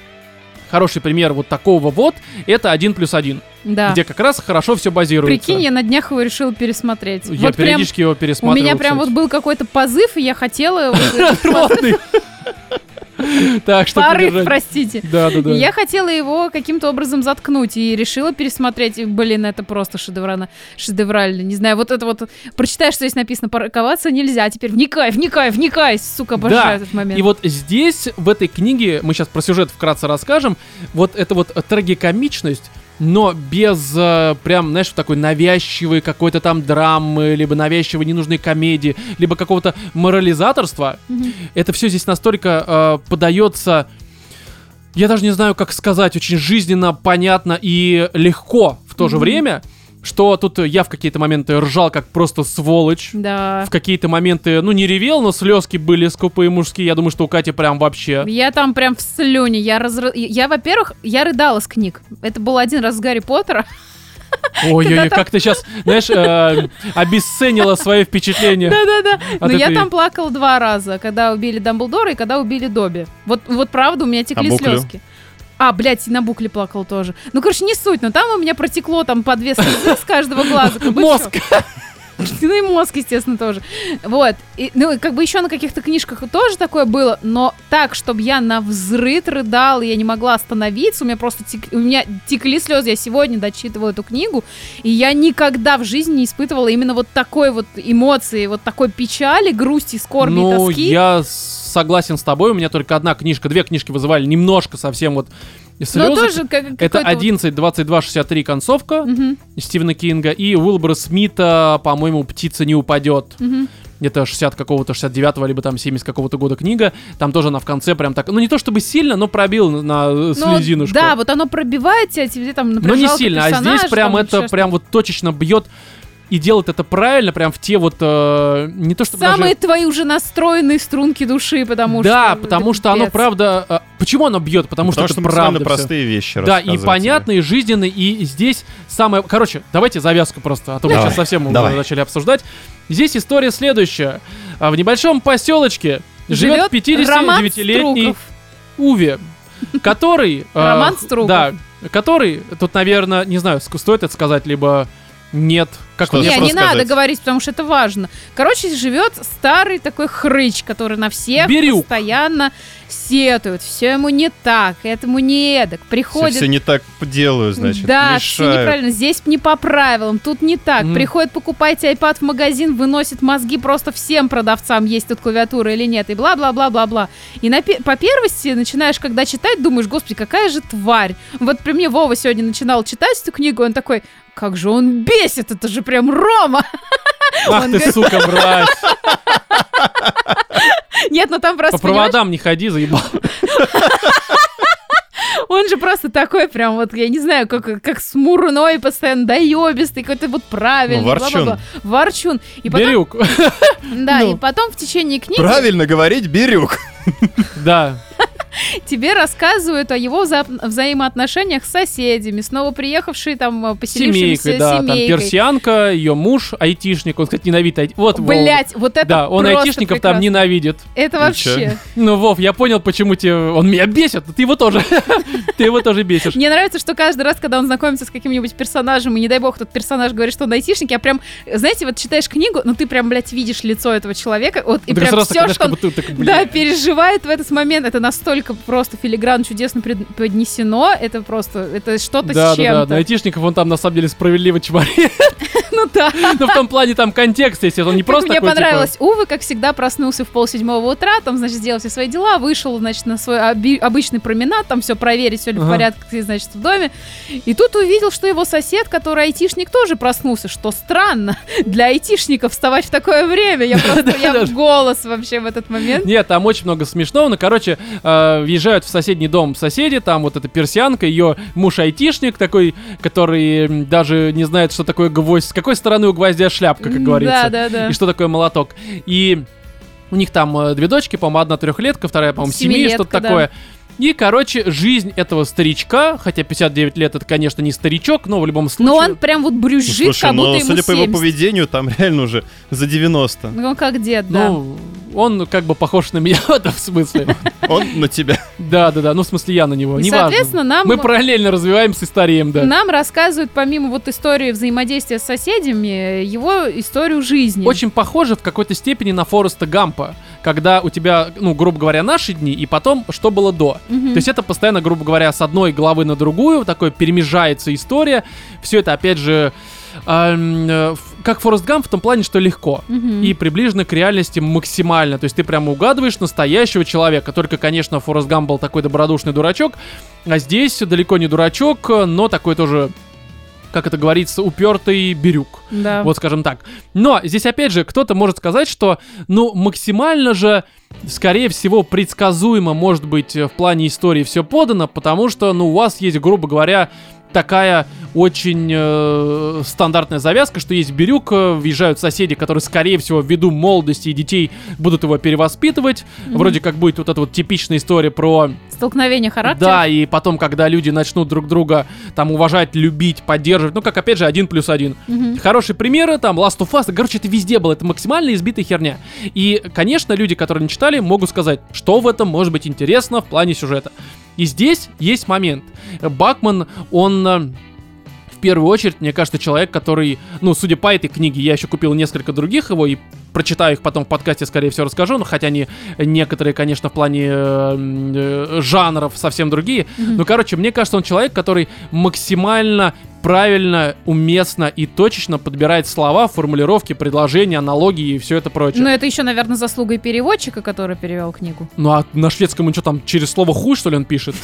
хороший пример вот такого вот, это один плюс один, Да. где как раз хорошо все базируется. Прикинь, я на днях его решила пересмотреть. Я вот прям периодически его у пересматриваю. меня прям вот кстати. был какой-то позыв, и я хотела... вот. Рвотный. Так что Порыв, подержать. простите. Да, да, да. Я хотела его каким-то образом заткнуть и решила пересмотреть. И, Блин, это просто шедеврально. Шедеврально. Не знаю, вот это вот... Прочитаешь, что здесь написано, парковаться нельзя. А теперь вникай, вникай, вникай. Сука, обожаю Да, этот момент. И вот здесь, в этой книге, мы сейчас про сюжет вкратце расскажем, вот эта вот трагикомичность, но без э, прям, знаешь, такой навязчивой какой-то там драмы, либо навязчивой ненужной комедии, либо какого-то морализаторства, это все здесь настолько э, подается, я даже не знаю, как сказать, очень жизненно, понятно и легко в то же время, что тут я в какие-то моменты ржал как просто сволочь. Да. В какие-то моменты, ну, не ревел, но слезки были скупые мужские. Я думаю, что у Кати прям вообще. Я там прям в слюне. Я, разра- я во-первых, я рыдала с книг. Это был один раз с Гарри Поттера. Ой-ой-ой, как ты сейчас, знаешь, э, обесценила свои впечатления. Да-да-да. Но я там плакала два раза, когда убили Дамблдора и когда убили Добби. Вот, вот правда, у меня текли А слезки. А, блядь, и на букле плакал тоже. Ну, короче, не суть, но там у меня протекло там по две слезы с каждого глаза. Мозг. Ну и мозг, естественно, тоже. Вот. И, ну, и как бы еще на каких-то книжках тоже такое было, но так, чтобы я на взрыд рыдала, я не могла остановиться, у меня просто тек- у меня текли слезы. Я сегодня дочитывала эту книгу, и я никогда в жизни не испытывала именно вот такой вот эмоции, вот такой печали, грусти, скорби и Ну, тоски. я согласен с тобой, у меня только одна книжка, две книжки вызывали немножко совсем вот но слезы. тоже как, Это какой-то вот- 11, 22, 63 концовка Мгм, Стивена Кинга и Уилбора Смита, по-моему, «Птица не упадет». мгм. где-то 60 какого-то, 69-го, либо там 70 какого-то года книга. Там тоже она в конце прям так, ну не то чтобы сильно, но пробил на, Ну, слезинушку. да, вот оно пробивает тебя, тебе там, например, но не сильно, а здесь прям это прям вот точечно бьет и делает это правильно, прям в те вот вот не то чтобы Самые даже... твои уже настроенные струнки души, потому что... Да, это потому что оно правда. а, Почему оно бьет? Потому, Потому что, что это правда. простые вещи Да, и понятно, и жизненно, и здесь самое... Короче, давайте завязку просто, а то мы сейчас совсем давай. начали обсуждать. Здесь история следующая. А В небольшом поселочке живет Живет Роман 59-летний Струков. Уве, который... э, Роман Струков. Да, который, тут, наверное, не знаю, стоит это сказать, либо нет. Как Что Не, не надо говорить, потому что это важно. Короче, живет старый такой хрыч, который на всех Бирюк. постоянно сетует. Все ему не так, этому не эдак. Все, Приходит все не так делаю, значит, да, все мешают. неправильно. Здесь не по правилам, тут не так. Мгм. Приходит покупать iPad в магазин, выносит мозги просто всем продавцам, есть тут клавиатура или нет, и бла-бла-бла-бла-бла. И на по первости начинаешь, когда читать, думаешь, господи, какая же тварь. Вот при мне Вова сегодня начинал читать эту книгу, он такой, как же он бесит, это же прям Рома. Ах Он ты, говорит- сука, мразь. Нет, ну там просто, По проводам не ходи, заебал. он же просто такой прям вот, я не знаю, как, как смурной, постоянно доебистый, какой-то вот правильный. Ну, ворчун. бла-бла-бла. Ворчун. И потом, Бирюк. да, ну. и потом в течение книги Правильно говорить, Бирюк. Да. Тебе рассказывают о его вза- взаимоотношениях с соседями, снова приехавшие там, э, поселившимися Семейкой, да, там семейкой. персианка, ее муж, айтишник, он, кстати, ненавидит айти- Вот, Вов. Блять, вот это Да, он айтишников там прекрасно. ненавидит. Это И вообще. Ну, Вов, я понял, почему тебе... Он меня бесит, ты его тоже. Ты его тоже бесишь. Мне нравится, что каждый раз, когда он знакомится с каким-нибудь персонажем, и не дай бог, тот персонаж говорит, что он айтишник, я прям, знаете, вот читаешь книгу, ну ты прям, блядь, видишь лицо этого человека, вот, и Ты прям сразу все, что он так, да, переживает в этот момент, это настолько просто филигран чудесно поднесено, это просто, это что-то Да, с да, да, чем-то. на айтишников он там на самом деле справедливо чморит. Ну да. Но в том плане там контекст, если он не просто мне такой, типа, понравилось, Увы, как всегда, проснулся в полседьмого утра, там, значит, сделал все свои дела, вышел, значит, на свой оби- обычный променад, там все проверить, все ли в порядке, значит, в доме. И тут увидел, что его сосед, который айтишник, тоже проснулся, что странно для айтишников вставать в такое время. Я просто, я в голос вообще в этот момент. Нет, там очень много смешного. Ну, короче, э, въезжают в соседний дом соседи, там вот эта персианка, ее муж айтишник такой, который даже не знает, что такое гвоздь, с какой стороны у гвоздя шляпка, как говорится. Да, да, да. И что такое молоток. И у них там э, две дочки, по-моему, одна трехлетка, вторая, по-моему, семи, что-то да. такое. И, короче, жизнь этого старичка, хотя 59 лет это, конечно, не старичок, но в любом случае... Но он прям вот Ну, брюзжит, слушай, как будто ну, ему судя по его 70. поведению, там реально уже за 90. Ну, он как дед, да. Ну, он как бы похож на меня в этом смысле. Он на тебя. Да, да, да. Ну, в смысле, я на него. И, соответственно, нам... Мы параллельно развиваемся и стареем, да. Нам рассказывают, помимо вот истории взаимодействия с соседями, его историю жизни. Очень похоже в какой-то степени на Фореста Гампа, когда у тебя, ну, грубо говоря, наши дни, и потом, что было до. Мгм. То есть это постоянно, грубо говоря, с одной главы на другую, такое перемежается история. Все это, опять же, э, как Форест Гамп в том плане, что легко. Мгм. И приближено к реальности максимально. То есть ты прямо угадываешь настоящего человека. Только, конечно, Форест Гамп был такой добродушный дурачок. А здесь далеко не дурачок, но такой тоже, как это говорится, упертый бирюк. Да. Вот скажем так. Но здесь опять же кто-то может сказать, что ну максимально же, скорее всего, предсказуемо может быть э, в плане истории все подано, потому что ну у вас есть, грубо говоря, такая очень э, стандартная завязка, что есть Бирюк, э, въезжают соседи, которые, скорее всего, ввиду молодости и детей будут его перевоспитывать. Мгм. Вроде как будет вот эта вот типичная история про Столкновение характеров. да, и потом, когда люди начнут друг друга там уважать, любить, поддерживать, ну, как опять же, один плюс один. Мгм. Хорошие примеры, там, Last of Us, короче, это везде было, это максимально избитая херня. И, конечно, люди, которые не читали, могут сказать, что в этом может быть интересно в плане сюжета. И здесь есть момент. Бакман, он... э, В первую очередь, мне кажется, человек, который, ну, судя по этой книге, я еще купил несколько других его и прочитаю их потом в подкасте, скорее всего, расскажу, но хотя они некоторые, конечно, в плане э, э, жанров совсем другие. Мгм. Ну, короче, мне кажется, он человек, который максимально правильно, уместно и точечно подбирает слова, формулировки, предложения, аналогии и все это прочее. Но это еще, наверное, заслуга и переводчика, который перевел книгу. Ну а на шведском он что там, через слово хуй, что ли, он пишет?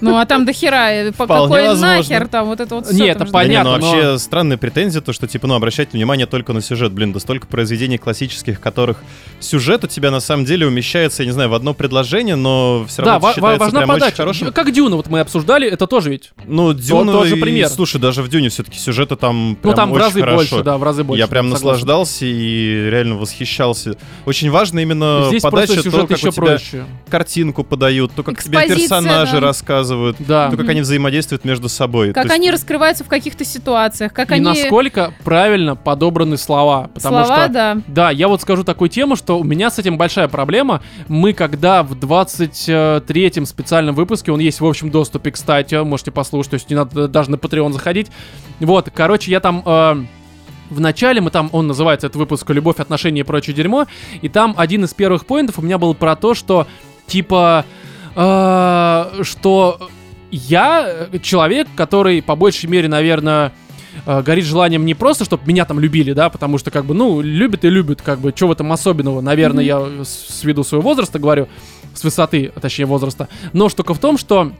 Ну, а там до хера, э, по какой нахер там вот это вот всё Не, там это Понятно, ну вообще странная претензия, то, что, типа, ну, обращать внимание только на сюжет. Блин, да столько произведений классических, которых сюжет у тебя на самом деле умещается, я не знаю, в одно предложение, но все Да, равно ва- это считается важна прям очень подача. хорошим. Как Дюна, вот мы обсуждали, это тоже ведь. Ну, Дюна, тоже и- пример. слушай, даже в Дюне все-таки сюжета там Ну прям там в очень разы хорошо. больше, да, в разы больше. Я прям согласен. наслаждался и реально восхищался. Очень важно именно Здесь подача, то, как еще у тебя проще. картинку подают, то, как тебе Экспозиция, персонажи да. рассказывают, Да. то, как они взаимодействуют между собой. То Как есть- они раскрываются в каких-то ситуациях, как И они... насколько правильно подобраны слова. Потому Слова, что да. Да, я вот скажу такую тему, что у меня с этим большая проблема. Мы когда в 23-м специальном выпуске, он есть в общем доступе, кстати, можете послушать, то есть не надо даже на Patreon заходить. Вот, короче, я там... э, в начале мы там, он называется этот выпуск «Любовь, отношения и прочее дерьмо», и там один из первых поинтов у меня был про то, что, типа, э, что я человек, который по большей мере, наверное, э, горит желанием не просто, чтобы меня там любили, да, потому что, как бы, ну, любят и любят, как бы, что в этом особенного, наверное, я с, с виду своего возраста говорю, с высоты, а точнее, возраста, но штука в том, что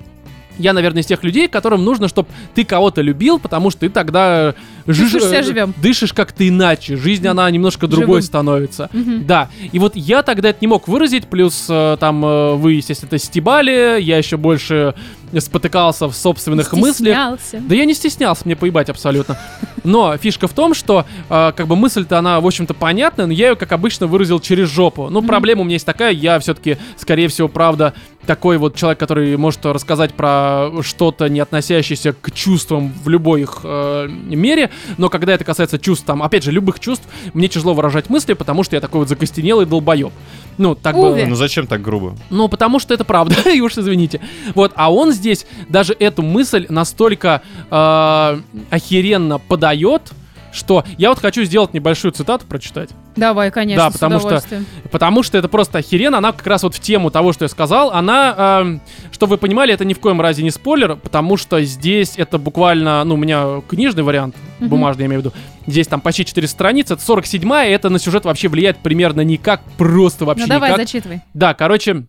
я, наверное, из тех людей, которым нужно, чтобы ты кого-то любил, потому что ты тогда Дышишь, э, живем. дышишь как-то иначе, жизнь, она немножко другой Живым. становится. Мгм. Да, и вот я тогда это не мог выразить, плюс э, там э, вы, естественно, это стебали, я еще больше спотыкался в собственных мыслях. Стеснялся. Да я не стеснялся, мне поебать абсолютно. Но фишка в том, что э, как бы мысль-то она, в общем-то, понятна, но я ее, как обычно, выразил через жопу. Ну, Мгм. проблема у меня есть такая, я все-таки, скорее всего, правда, такой вот человек, который может рассказать про что-то, не относящееся к чувствам в любой их э, мере, но когда это касается чувств, там, опять же, любых чувств, мне тяжело выражать мысли, потому что я такой вот закостенелый долбоеб. Ну, так Уве. бы... Ну зачем так грубо? Ну, потому что это правда, и уж извините. Вот, а он здесь даже эту мысль настолько э, охеренно подает, что я вот хочу сделать небольшую цитату прочитать. Давай, конечно, Да, потому что-. Потому что это просто охеренно. Она как раз вот в тему того, что я сказал. Она, эм, чтобы вы понимали, это ни в коем разе не спойлер, потому что здесь это буквально, ну, у меня книжный вариант, Мгм. бумажный, я имею в виду. Здесь там почти 4 страницы, это 47 и это на сюжет вообще влияет примерно никак, просто вообще Ну давай, никак. зачитывай. Да, короче,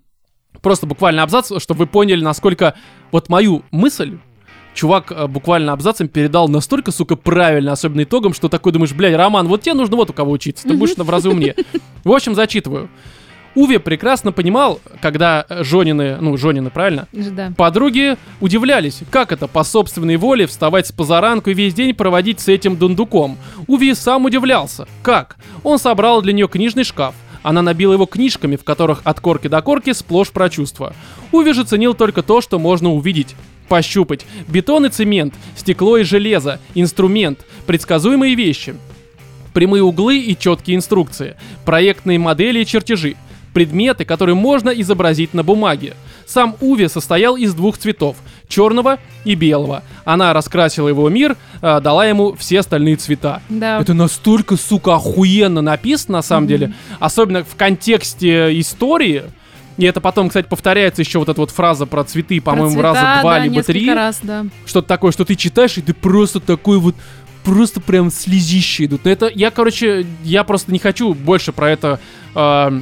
просто буквально абзац, чтобы вы поняли, насколько вот мою мысль чувак э, буквально абзацем передал настолько, сука, правильно, особенно итогом, что такой думаешь, блядь, Роман, вот тебе нужно вот у кого учиться, ты будешь в разы умнее. В общем, зачитываю. Уве прекрасно понимал, когда Жонины, ну, Жонины, правильно? Да. Подруги удивлялись, как это по собственной воле вставать с позаранку и весь день проводить с этим дундуком. Уви сам удивлялся. Как? Он собрал для нее книжный шкаф. Она набила его книжками, в которых от корки до корки сплошь про чувства. Уви же ценил только то, что можно увидеть. Пощупать. Бетон и цемент, стекло и железо, инструмент, предсказуемые вещи. Прямые углы и четкие инструкции. Проектные модели и чертежи. Предметы, которые можно изобразить на бумаге. Сам Уви состоял из двух цветов – черного и белого. Она раскрасила его мир, э, дала ему все остальные цвета. Да. Это настолько, сука, охуенно написано, на самом деле. Особенно в контексте истории. И это потом, кстати, повторяется еще вот эта вот фраза про цветы, по-моему, раза два да, либо три. раз, да. Что-то такое, что ты читаешь, и ты просто такой вот просто прям слезища идут. Но это я, короче, я просто не хочу больше про это э,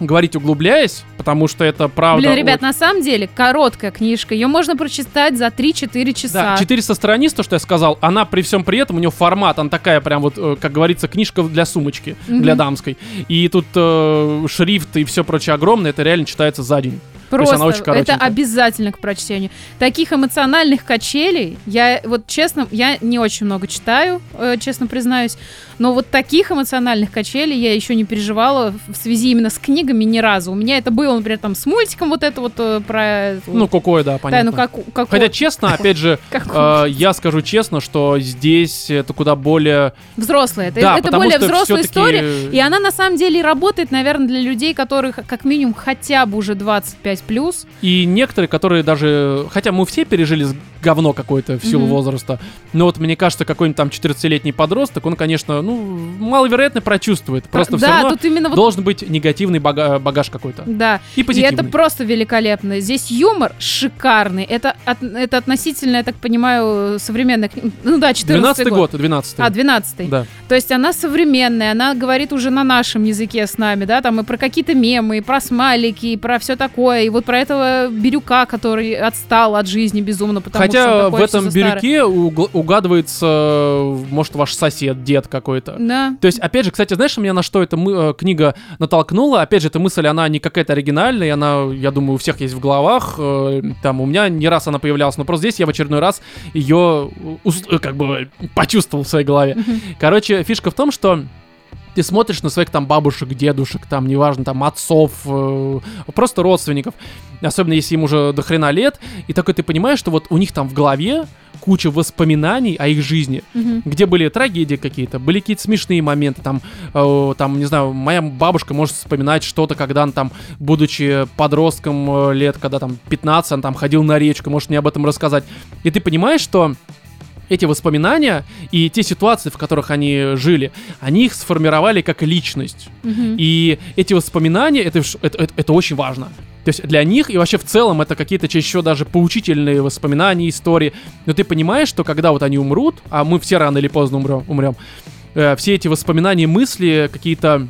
говорить углубляясь, потому что это правда. Блин, ребят, очень- на самом деле, короткая книжка. Ее можно прочитать за 3-4 часа. Да, 400 страниц, то, что я сказал, она при всем при этом, у нее формат, она такая прям вот, э, как говорится, книжка для сумочки, Мгм. для дамской. И тут э, шрифт и все прочее огромное, это реально читается за день. Просто она очень это обязательно к прочтению. Таких эмоциональных качелей, я вот честно, я не очень много читаю, э, честно признаюсь, но вот таких эмоциональных качелей я еще не переживала в связи именно с книгами ни разу. У меня это было, например, там с мультиком вот это вот э, про... Ну, какое, да, понятно. да, ну как, как Хотя, честно, опять же, э, я скажу честно, что здесь это куда более... взрослая. Это, да, это более взрослая история. И она на самом деле работает, наверное, для людей, которых как минимум хотя бы уже 25 плюс. И некоторые, которые даже... Хотя мы все пережили говно какое-то в силу Мгм. возраста, но вот мне кажется, какой-нибудь там 14-летний подросток, он, конечно, ну, маловероятно прочувствует. Просто все да, равно тут именно вот должен быть негативный бага- багаж какой-то. да. И И позитивный. это просто великолепно. Здесь юмор шикарный. Это, от- это относительно, я так понимаю, современная книга. Ну да, 14 12 год, 12 А, 12 Да. То есть она современная, она говорит уже на нашем языке с нами, да, там и про какие-то мемы, и про смайлики, и про все такое, и вот про этого Бирюка, который отстал от жизни безумно, потому что Хотя такой в этом бирюке уг- угадывается, э, может, ваш сосед, дед какой-то. Да. То есть, опять же, кстати, знаешь, меня на что эта мы- э, книга натолкнула? Опять же, эта мысль, она не какая-то оригинальная, она, я думаю, у всех есть в головах. э, Там у меня не раз она появлялась, но просто здесь я в очередной раз ее как бы почувствовал в своей голове. Короче, фишка в том, что ты смотришь на своих там бабушек, дедушек, там, неважно, там, отцов, э, просто родственников, особенно если им уже до хрена лет, и такой ты понимаешь, что вот у них там в голове куча воспоминаний о их жизни, Мгм. где были трагедии какие-то, были какие-то смешные моменты, там, э, там, не знаю, моя бабушка может вспоминать что-то, когда она там, будучи подростком э, лет, когда там 15, он там ходил на речку, может мне об этом рассказать. И ты понимаешь, что эти воспоминания и те ситуации, в которых они жили, они их сформировали как личность. Мгм. И эти воспоминания, это, это, это- очень важно. То есть для них и вообще в целом это какие-то всего даже поучительные воспоминания, истории. Но ты понимаешь, что когда вот они умрут, а мы все рано или поздно умрем, умрем э, все эти воспоминания, мысли, какие-то,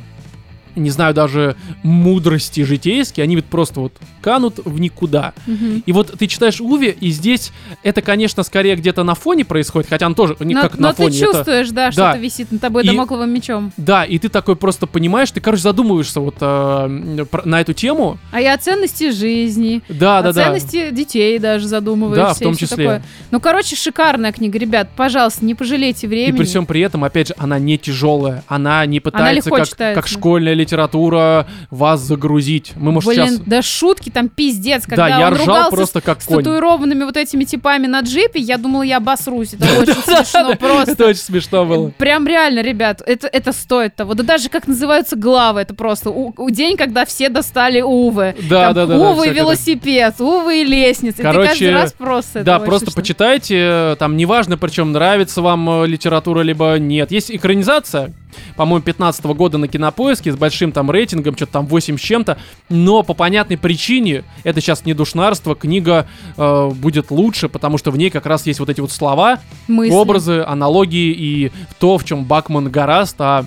не знаю, даже мудрости житейские, они вот просто вот канут в никуда. Мгм. И вот ты читаешь Уви, и здесь это, конечно, скорее где-то на фоне происходит, хотя он тоже не Но, как но на фоне. ты это- чувствуешь, да, Да. что-то висит над тобой И- домокловым мечом. Да, и ты такой просто понимаешь, ты, короче, задумываешься вот э, на эту тему. А и о ценности жизни, Да, о да, да. ценности детей даже задумываешься. Да, в том и числе. такое. Ну, короче, шикарная книга, ребят. Пожалуйста, не пожалейте И времени. при всем при этом, опять же, она не тяжелая. Она не пытается, легко как, читается. как школьная литература, вас загрузить. Мы, может, Блин, сейчас... да шутки там пиздец, когда Да, я он ржал ругался просто как с конь. татуированными вот этими типами на джипе, я думала, я обосрусь. Это очень смешно просто. Это очень смешно было. Прям реально, ребят, это, это стоит того. Да даже как называются главы, это просто у, у день, когда все достали Увы. Да, Там да, да. Увы велосипед, Увы и лестница. И ты Короче, каждый раз просто Да, просто смешно. почитайте, там неважно, причем нравится вам э, литература, либо нет. Есть экранизация, по-моему, 15 года на Кинопоиске с большим там рейтингом, что-то там 8 с чем-то, но по понятной причине, это сейчас не душнарство, книга э, будет лучше, потому что в ней как раз есть вот эти вот слова, Мысли. образы, аналогии и то, в чем Бакман гораст, а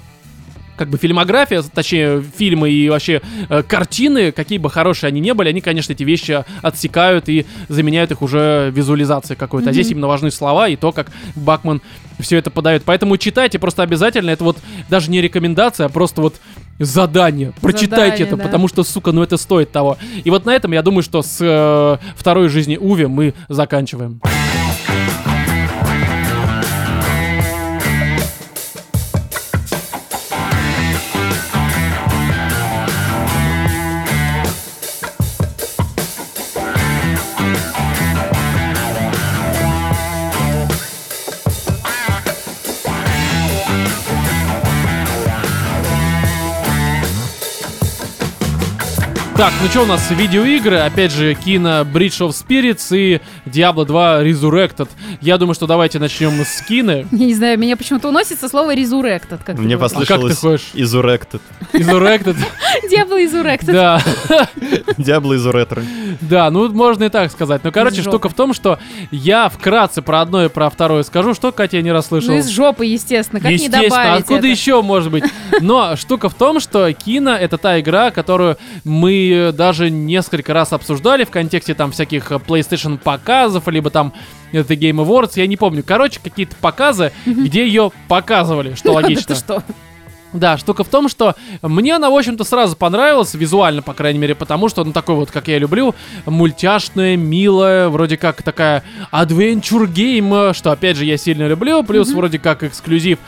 как бы фильмография, точнее фильмы и вообще э, картины, какие бы хорошие они не были, они, конечно, эти вещи отсекают и заменяют их уже визуализацией какой-то. А здесь именно важны слова и то, как Бакман все это подает. Поэтому читайте просто обязательно. Это вот даже не рекомендация, а просто вот задание. Прочитайте Задание, это, да. потому что, сука, ну это стоит того. И вот на этом я думаю, что с э, второй жизни Уви мы заканчиваем. Так, ну что у нас, видеоигры, опять же, кино Bridge of Spirits и Diablo 2 Resurrected. Я думаю, что давайте начнем с. Я не знаю, меня почему-то уносится слово resurrected. Как Мне. А как ты послышалось хочешь? Изуректед. Resurrected. Diablo resurrected. Да, Диабло Изуретро. да, ну можно и так сказать. Ну, короче, штука в том, что я вкратце про одно и про второе скажу. Что, Катя, я не расслышал? Ну, из жопы, естественно. Как не добавить откуда это? еще может быть? Но штука в том, что кино это та игра, которую мы даже несколько раз обсуждали в контексте там всяких э, PlayStation показов, либо там это Game Awards, я не помню. Короче, какие-то показы, где ее показывали, что логично. Да, штука в том, что мне она, в общем-то, сразу понравилась, визуально, по крайней мере, потому что, ну, такой вот, как я люблю, мультяшная, милая, вроде как такая adventure game, что, опять же, я сильно люблю, плюс вроде как эксклюзив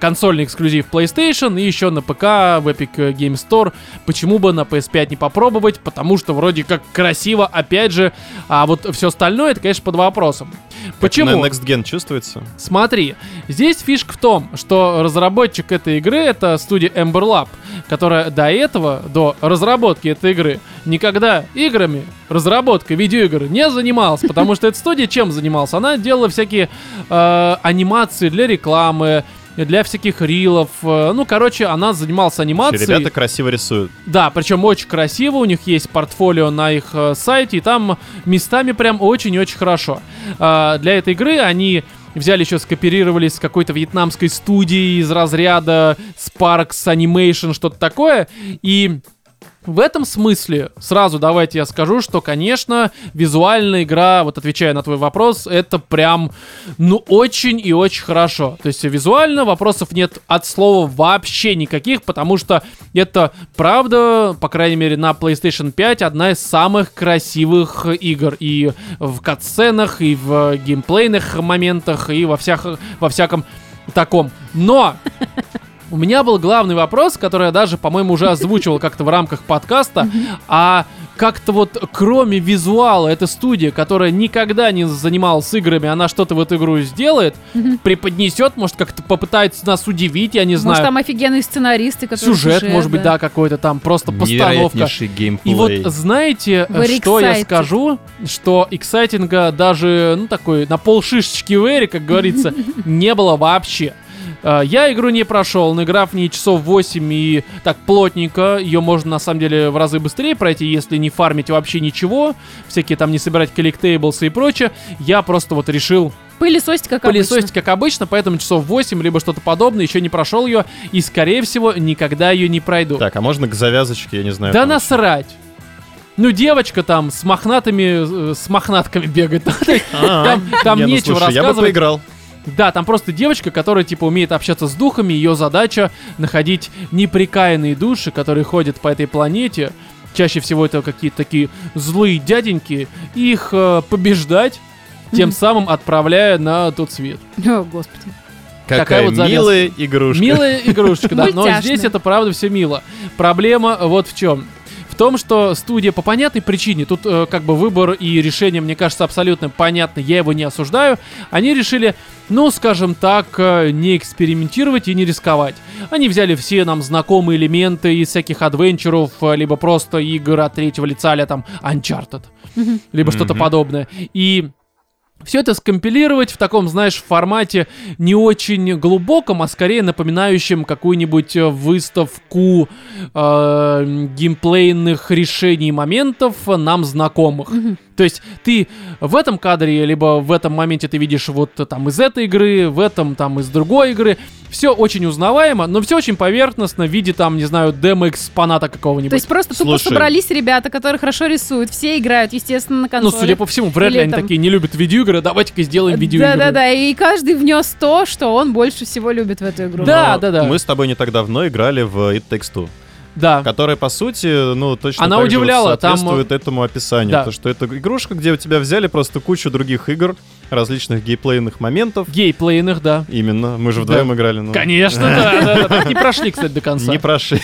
консольный эксклюзив PlayStation и еще на ПК в Epic Game Store. Почему бы на PS5 не попробовать? Потому что вроде как красиво, опять же, а вот все остальное, это, конечно, под вопросом. Почему? На Next Gen чувствуется? Смотри, здесь фишка в том, что разработчик этой игры это студия Ember Lab, которая до этого, до разработки этой игры, никогда играми, разработкой видеоигр не занималась, потому что эта студия чем занималась? Она делала всякие э, анимации для рекламы, для всяких рилов. э, Ну, короче, она занималась анимацией. Ребята красиво рисуют. Да, причем очень красиво, у них есть портфолио на их э, сайте, и там местами прям очень-очень хорошо. А, для этой игры они взяли еще, скооперировались с какой-то вьетнамской студией из разряда Sparks Animation, что-то такое, и в этом смысле, сразу давайте я скажу, что, конечно, визуальная игра, вот отвечая на твой вопрос, это прям, ну, очень и очень хорошо. То есть визуально вопросов нет от слова вообще никаких, потому что это, правда, по крайней мере, на PlayStation 5 одна из самых красивых игр. И в катсценах, и в геймплейных моментах, и во, всях, во всяком таком. Но у меня был главный вопрос, который я даже, по-моему, уже озвучивал как-то в рамках подкаста. А как-то вот кроме визуала, эта студия, которая никогда не занималась играми, она что-то в эту игру сделает, преподнесет, может, как-то попытается нас удивить, я не Может, знаю. там офигенные сценаристы, которые... Сюжет, может быть, да, какой-то там, просто постановка. Геймплей. И вот знаете, э, Very что я excited. скажу? Что эксайтинга даже, ну, такой, на пол шишечки в эре, как говорится, не было вообще. Э, Я игру не прошел, наиграв в ней часов 8 и так плотненько. Ее можно на самом деле в разы быстрее пройти, если не фармить вообще ничего. Всякие там не собирать коллектейблсы и прочее. Я просто вот решил Пылесосить, как пылесосить как обычно, поэтому часов 8 либо что-то подобное. Еще не прошел ее и, скорее всего, никогда ее не пройду. Так, а можно к завязочке, я не знаю. Да насрать. Ну, девочка там с мохнатыми, э, с мохнатками бегает. А, Там, там не, ну, нечего слушай, Я бы рассказывать. поиграл. Да, там просто девочка, которая, типа, умеет общаться с духами. Ее задача находить неприкаянные души, которые ходят по этой планете. Чаще всего это какие-то такие злые дяденьки. И их э, побеждать, тем самым отправляя на тот свет. О, господи. Такая Какая вот завязка. милая игрушка. Милая игрушечка, да. Но здесь это правда все мило. Проблема вот в чем. В том, что студия по понятной причине, тут э, как бы выбор и решение, мне кажется, абсолютно понятно, я его не осуждаю. Они решили, ну, скажем так, э, не экспериментировать и не рисковать. Они взяли все нам знакомые элементы из всяких адвенчуров, э, либо просто игр от третьего лица, а там Uncharted, либо что-то подобное. И все это скомпилировать в таком, знаешь, формате не очень глубоком, а скорее напоминающем какую-нибудь э, выставку э, геймплейных решений и моментов нам знакомых. То есть ты в этом кадре, либо в этом моменте ты видишь вот э, там из этой игры, в этом там из другой игры. Все очень узнаваемо, но все очень поверхностно в виде там, не знаю, демо-экспоната какого-нибудь. То есть просто тупо Слушай. собрались ребята, которые хорошо рисуют. Все играют, естественно, на ну, консоли. судя по всему, вряд ли Или они там- такие не любят видеоигры, давайте-ка сделаем видеоигры. Да-да-да, и каждый внес то, что он больше всего любит в эту игру. Да, Но да, да. Мы с тобой не так давно играли в It Takes Two, Да. которая, по сути, ну, точно Она так же вот удивляла, там, соответствует этому описанию. да. То, что это игрушка, где у тебя взяли просто кучу других игр, различных геймплейных моментов. Гейплейных, да. Именно, мы же Да. вдвоем играли. ну. Конечно, да, да, да. Так Не прошли, кстати, до конца. Не прошли.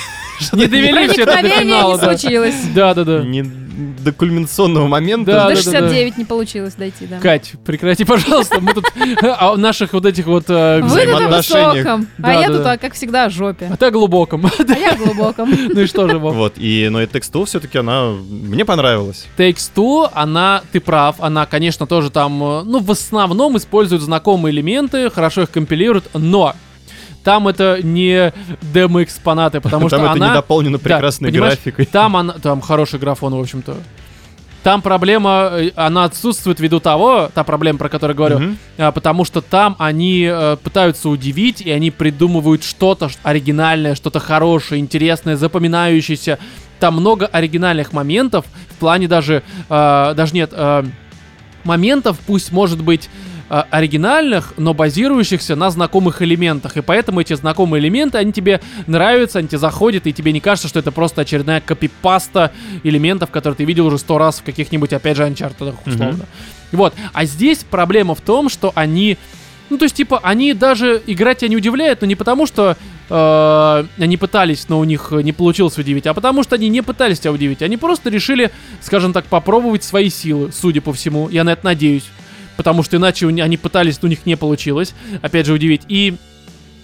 Не довели все это до финала, не да. случилось. Да, да, да. Не- до кульминационного момента. Да, До да, 69 не получилось дойти, да. Кать, прекрати, пожалуйста. Мы тут о наших вот этих вот... э, взаимоотношениях. а я тут, а, как всегда, о жопе. А ты о глубоком. А я о глубоком. Ну и что же, Вов? Вот, и, но и Takes Two все-таки она мне понравилась. Takes Two, она, ты прав, она, конечно, тоже там, э, ну, в основном использует знакомые элементы, хорошо их компилирует, но там это не демо-экспонаты, потому Там что это она... не дополнено прекрасной графикой. Там, она, там хороший графон, в общем-то. Там проблема, э, она отсутствует ввиду того, та проблема, про которую говорю, Мгм. а, потому что там они э, пытаются удивить, и они придумывают что-то оригинальное, что-то хорошее, интересное, запоминающееся. Там много оригинальных моментов, в плане даже, э, даже нет, э, моментов, пусть может быть э, оригинальных, но базирующихся на знакомых элементах. И поэтому эти знакомые элементы, они тебе нравятся, они тебе заходят, и тебе не кажется, что это просто очередная копипаста элементов, которые ты видел уже сто раз в каких-нибудь, опять же, Uncharted, условно. Вот. А здесь проблема в том, что они... Ну, то есть, типа, они даже играть тебя не удивляют, но не потому, что э, они пытались, но у них не получилось удивить, а потому что они не пытались тебя удивить. Они просто решили, скажем так, попробовать свои силы, судя по всему. Я на это надеюсь. Потому что иначе они пытались, но у них не получилось, опять же, удивить. И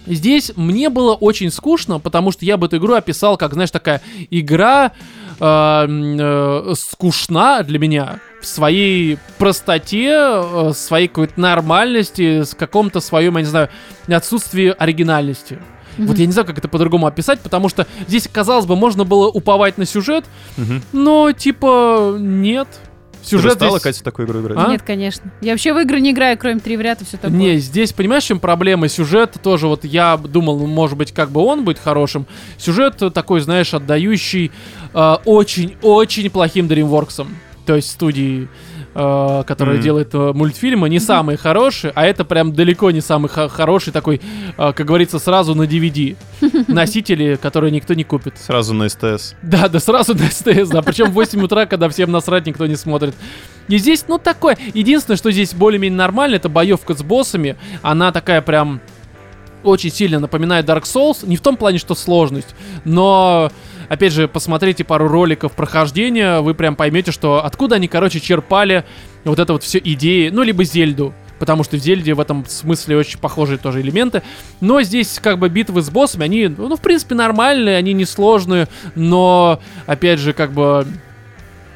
Здесь мне было очень скучно, потому что я бы эту игру описал как, знаешь, такая игра э, э, скучна для меня в своей простоте, э, своей какой-то нормальности, с каком-то своем, я не знаю, отсутствии оригинальности. Вот я не знаю, как это по-другому описать, потому что здесь, казалось бы, можно было уповать на сюжет, Мгм. но типа нет. Ты Сюжет бы стала, здесь- Катя, в такую игру играть? А? Нет, конечно. Я вообще в игры не играю, кроме три в ряд и все такое. Не, здесь, понимаешь, чем проблема? Сюжет тоже, вот я думал, ну, может быть, как бы он будет хорошим. Сюжет такой, знаешь, отдающий э, очень-очень плохим DreamWorks. То есть студии, э, которая Мгм. делает э, мультфильмы, не самые хорошие, а это прям далеко не самый хо- хороший такой, э, как говорится, сразу на DVD. Носители, которые никто не купит. Сразу на СТС. Да, да сразу на СТС, да. Причем в 8 утра, когда всем насрать, никто не смотрит. И здесь, ну, такое. Единственное, что здесь более-менее нормально, это боевка с боссами. Она такая прям очень сильно напоминает Dark Souls. Не в том плане, что сложность, но... Опять же, посмотрите пару роликов прохождения, вы прям поймете, что откуда они, короче, черпали вот это вот все идеи, ну, либо Зельду. Потому что в Зельде в этом смысле очень похожие тоже элементы. Но здесь как бы битвы с боссами, они, ну, в принципе, нормальные, они несложные, но, опять же, как бы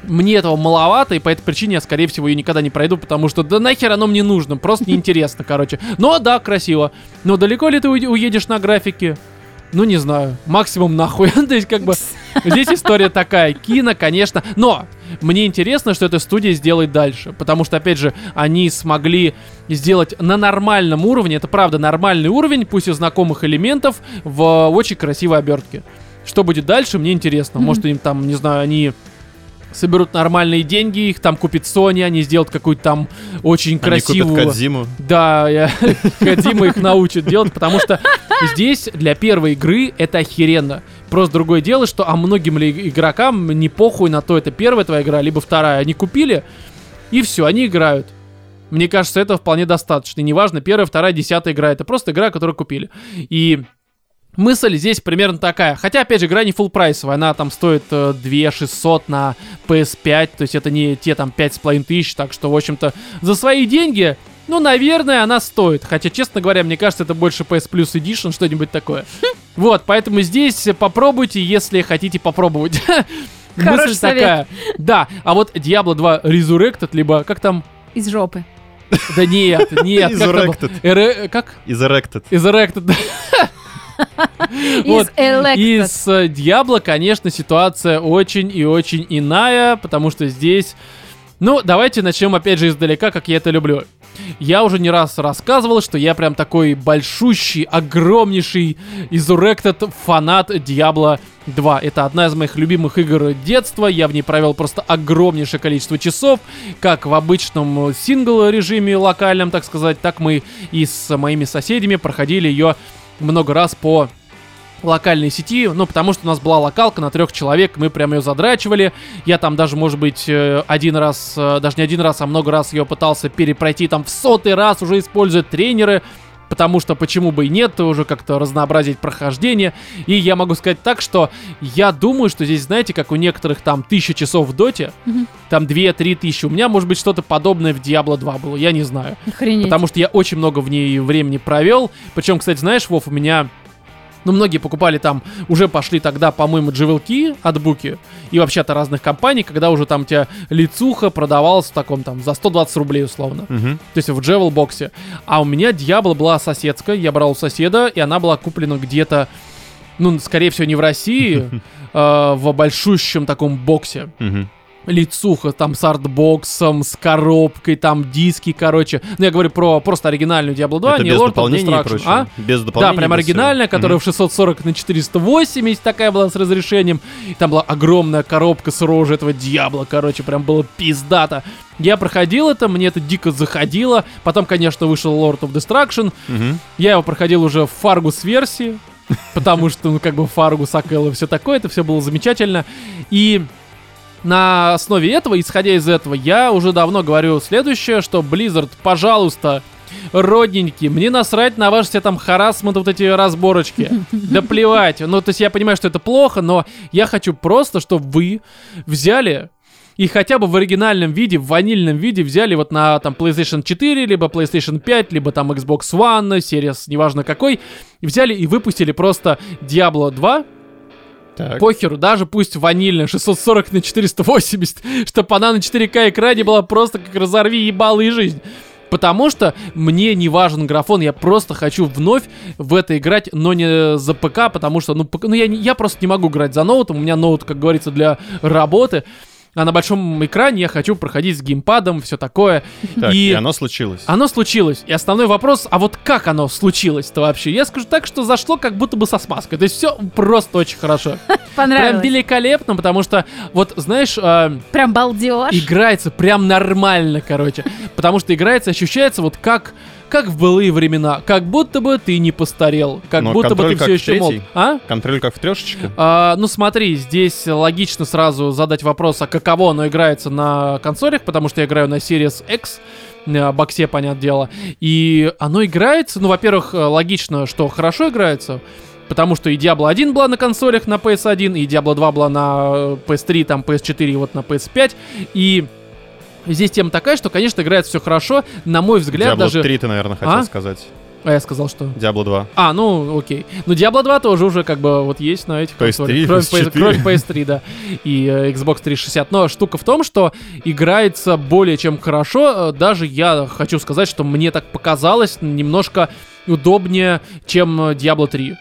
мне этого маловато, и по этой причине я, скорее всего, ее никогда не пройду, потому что да нахер оно мне нужно, просто неинтересно, короче. Но да, красиво. Но далеко ли ты уедешь на графике? Ну, не знаю. Максимум нахуй. То есть, как бы, здесь история такая. Кино, конечно. Но мне интересно, что эта студия сделает дальше. Потому что, опять же, они смогли сделать на нормальном уровне, это правда нормальный уровень, пусть и знакомых элементов, в очень красивой обертке. Что будет дальше, мне интересно. Может, им там, не знаю, они соберут нормальные деньги, их там купит Sony, они сделают какую-то там очень Они красивую... купят Кодзиму. Да, я... Кодзима их научит делать, потому что здесь для первой игры это охеренно. Просто другое дело, что а многим ли игрокам не похуй на то, это первая твоя игра, либо вторая. Они купили, и все, они играют. Мне кажется, этого вполне достаточно. И Неважно, первая, вторая, десятая игра. Это просто игра, которую купили. И мысль здесь примерно такая. Хотя, опять же, игра не full прайсовая. Она там стоит э, 2 600 на PS5. То есть это не те там 5,5 тысяч. Так что, в общем-то, за свои деньги, ну, наверное, она стоит. Хотя, честно говоря, мне кажется, это больше PS Plus Edition, что-нибудь такое. Вот, поэтому здесь попробуйте, если хотите попробовать. Хороший Мысль совет. такая. Да, а вот Diablo 2 Resurrected, либо как там? Из жопы. Да нет, нет. как? Resurrected. Из Erected. Resurrected. Из Elected. И с э, Diablo, конечно, ситуация очень и очень иная, потому что здесь... Ну, давайте начнем опять же издалека, как я это люблю. Я уже не раз рассказывал, что я прям такой большущий, огромнейший Resurrected фанат Diablo 2. Это одна из моих любимых игр детства. Я в ней провел просто огромнейшее количество часов, как в обычном сингл режиме локальном, так сказать, так мы и с моими соседями проходили ее много раз по локальной сети, ну, потому что у нас была локалка на трех человек, мы прям ее задрачивали. Я там даже, может быть, э, один раз, э, даже не один раз, а много раз ее пытался перепройти там в сотый раз, уже используя тренеры. Потому что почему бы и нет, уже как-то разнообразить прохождение. И я могу сказать так, что я думаю, что здесь, знаете, как у некоторых там тысяча часов в доте, там 2-3 тысячи, у меня может быть что-то подобное в Diablo 2 было, я не знаю. Охренеть. Потому что я очень много в ней времени провел. Причем, кстати, знаешь, Вов, у меня... Ну, многие покупали там, уже пошли тогда, по-моему, джевелки от Буки и вообще от разных компаний, когда уже там у тебя лицуха продавалась в таком там за 120 рублей условно. Мгм. То есть в джевел боксе. А у меня Диабло была соседская, я брал у соседа, и она была куплена где-то, ну, скорее всего, не в России, э, в большущем таком боксе Мгм. Лицуха там с артбоксом, с коробкой, там диски, короче. Ну, я говорю про просто оригинальную Diablo 2, Это не без Lord of дополнений и Destruction, а? Без Да, дополнений. прям оригинальная, всего. которая Мгм. в 640 на 480 такая была с разрешением. И там была огромная коробка с рожей этого дьявола, короче, прям было пиздато. Я проходил это, мне это дико заходило. Потом, конечно, вышел Lord of Destruction. Мгм. Я его проходил уже в Фаргус версии, потому что, ну, как бы Фаргус, Акэл и все такое, это все было замечательно. И на основе этого, исходя из этого, я уже давно говорю следующее, что Blizzard, пожалуйста, родненький, мне насрать на ваши все там харасмент, вот эти разборочки. Да плевать. Ну, то есть я понимаю, что это плохо, но я хочу просто, чтобы вы взяли и хотя бы в оригинальном виде, в ванильном виде взяли вот на там PlayStation 4, либо PlayStation 5, либо там Xbox One, Series, неважно какой, взяли и выпустили просто Diablo 2, Так. похеру, даже пусть ванильная, 640 на 480, чтобы она на 4К экране была просто как разорви ебало и жизнь. Потому что мне не важен графон, я просто хочу вновь в это играть, но не за ПК, потому что, ну, ну я, я просто не могу играть за ноутом, у меня ноут, как говорится, для работы, а на большом экране я хочу проходить с геймпадом, все такое. Так, и и оно случилось. оно случилось. И основной вопрос, а вот как оно случилось-то вообще? Я скажу так, что зашло как будто бы со смазкой. То есть все просто очень хорошо. Прям Понравилось. великолепно, потому что, вот, знаешь, а, Прям балдеж. играется прям нормально, короче. Потому что играется, ощущается вот как, как в былые времена. Как будто бы ты не постарел. Как Но будто бы ты все еще молод. А? Контроль как в трешечке. А, ну смотри, здесь логично сразу задать вопрос, а каково оно играется на консолях, потому что я играю на Series X, на боксе, понятное дело. И оно играется, ну, во-первых, э, логично, что хорошо играется, потому что и Diablo 1 была на консолях на PS1, и Diablo 2 была на э, PS3, там PS4 и вот на PS5, и здесь тема такая, что, конечно, играется все хорошо, на мой взгляд, Diablo даже... 3 ты, наверное, хотел А? сказать. А я сказал, что... Diablo 2. А, ну, окей. Ну, Diablo 2 тоже уже как бы вот есть на этих PS3, консолях. Кроме, PS, PS4. кроме PS3, да. И э, Xbox 360. Но штука в том, что играется более чем хорошо. Э, Даже я хочу сказать, что мне так показалось немножко удобнее, чем э, Diablo 3.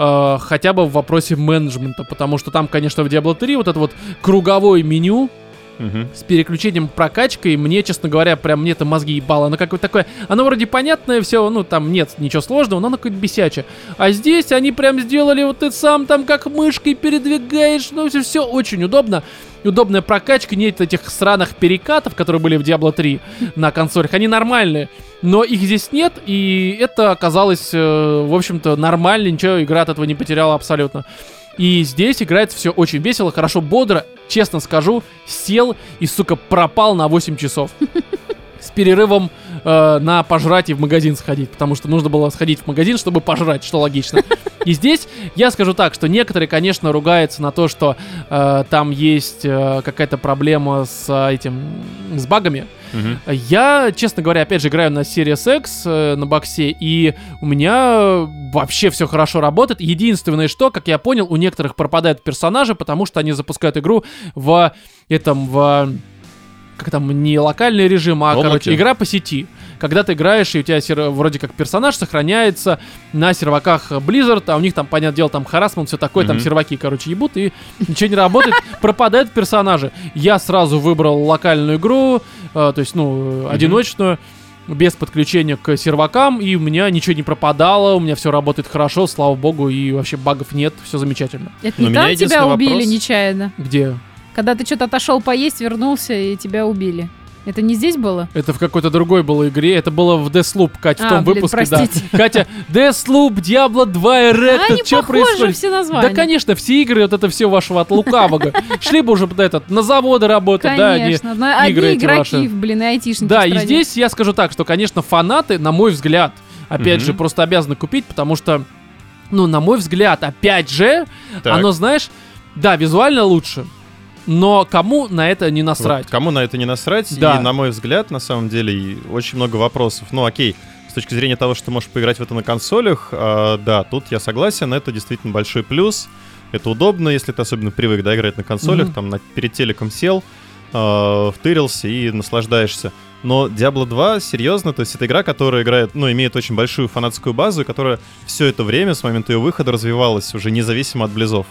Э, хотя бы в вопросе менеджмента, потому что там, конечно, в Diablo 3 вот это вот круговое меню, С переключением прокачкой, мне, честно говоря, прям мне это мозги ебало. Оно какое-то такое, оно вроде понятное все, ну там нет ничего сложного, но оно какое-то бесячее. А здесь они прям сделали, вот ты сам там как мышкой передвигаешь, ну все, все очень удобно. Удобная прокачка, нет этих сраных перекатов, которые были в Diablo 3 на консолях, они нормальные. Но их здесь нет, и это оказалось, э, в общем-то, нормально, ничего, игра от этого не потеряла абсолютно. И здесь играется все очень весело, хорошо, бодро. Честно скажу, сел и, сука, пропал на 8 часов. С перерывом э, на пожрать и в магазин сходить, потому что нужно было сходить в магазин, чтобы пожрать, что логично. И здесь я скажу так, что некоторые, конечно, ругаются на то, что э, там есть э, какая-то проблема с э, этим, с багами. Мгм. Я, честно говоря, опять же играю на Series X э, на боксе, и у меня вообще все хорошо работает. Единственное, что, как я понял, у некоторых пропадают персонажи, потому что они запускают игру в этом, в как там, не локальный режим, а, облаке. короче, игра по сети. Когда ты играешь, и у тебя сер- вроде как персонаж сохраняется на серваках Blizzard, а у них там, понятное дело, там харасмент, все такое, там Мгм. серваки, короче, ебут, и ничего не работает, пропадают персонажи. Я сразу выбрал локальную игру, э, то есть, ну, одиночную, без подключения к сервакам, и у меня ничего не пропадало, у меня все работает хорошо, слава богу, и вообще багов нет, все замечательно. Это не там тебя убили вопрос. нечаянно? Где? Когда ты что-то отошел поесть, вернулся, и тебя убили. Это не здесь было? Это в какой-то другой было игре. Это было в Deathloop, Катя, в А, том блин, выпуске, простите. да. Катя, Deathloop, Diablo 2, А Erected, они что похожи происходит? все названия. Да, конечно, все игры, вот это все вашего от лукавого. Шли бы уже под этот, на заводы работать, да. Но игры игроки, ваши. блин, и айтишники Да, в и здесь я скажу так, что, конечно, фанаты, на мой взгляд, опять же, просто обязаны купить, потому что, ну, на мой взгляд, опять же, Так. оно, знаешь, да, визуально лучше, но кому на это не насрать? Вот кому на это не насрать? Да. И, на мой взгляд, на самом деле, очень много вопросов. Ну, окей, с точки зрения того, что ты можешь поиграть в это на консолях, а, да, тут я согласен, это действительно большой плюс. Это удобно, если ты особенно привык, да, играть на консолях, Мгм. там, на- перед телеком сел, а, втырился и наслаждаешься. Но Diablo 2, серьезно, то есть это игра, которая играет, ну, имеет очень большую фанатскую базу, и которая все это время, с момента ее выхода, развивалась уже независимо от близов.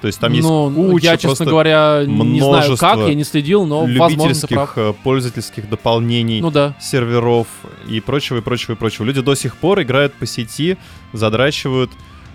То есть там есть ну, куча я, честно говоря, не знаю как, я не следил, но, любительских, э, пользовательских дополнений, Ну да. серверов и прочего, и прочего, и прочего. Люди до сих пор играют по сети, задрачивают,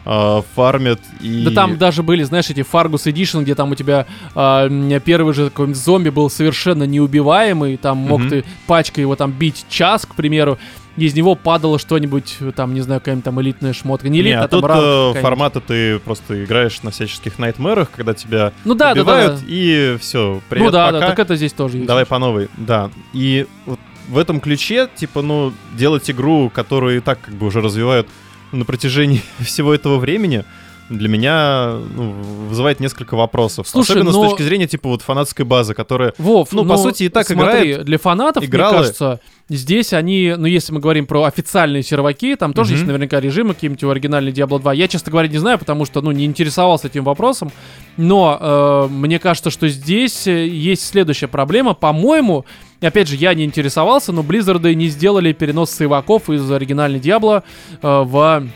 э, фармят и... Да там даже были, знаешь, эти Fargus Edition, где там у тебя м, первый же какой-нибудь зомби был совершенно неубиваемый, там мог Мгм. ты пачкой его там бить час, к примеру, из него падало что-нибудь, там, не знаю, какая-нибудь там элитная шмотка. Не Не, элитная, а а там тут ранг э, формата ты просто играешь на всяческих найтмерах, когда тебя Ну да, да, да, убивают, да. и все, привет, Ну да, пока. да, так это здесь тоже есть. Давай по новой, да. И вот в этом ключе, типа, ну, делать игру, которую и так как бы уже развивают на протяжении всего этого времени, для меня ну, вызывает несколько вопросов. Слушай, Особенно но- с точки зрения, типа, вот фанатской базы, которая... Вов, Ну, по сути, и так смотри, играет для фанатов, игралы. мне кажется, здесь они, ну, если мы говорим про официальные серваки, там тоже Мгм. есть наверняка режимы какие-нибудь у оригинальной Diablo 2. Я, честно говоря, не знаю, потому что, ну, не интересовался этим вопросом. Но э, мне кажется, что здесь э, есть следующая проблема. По-моему, опять же, я не интересовался, но Близзарды не сделали перенос сейваков из оригинальной Diablo э, в...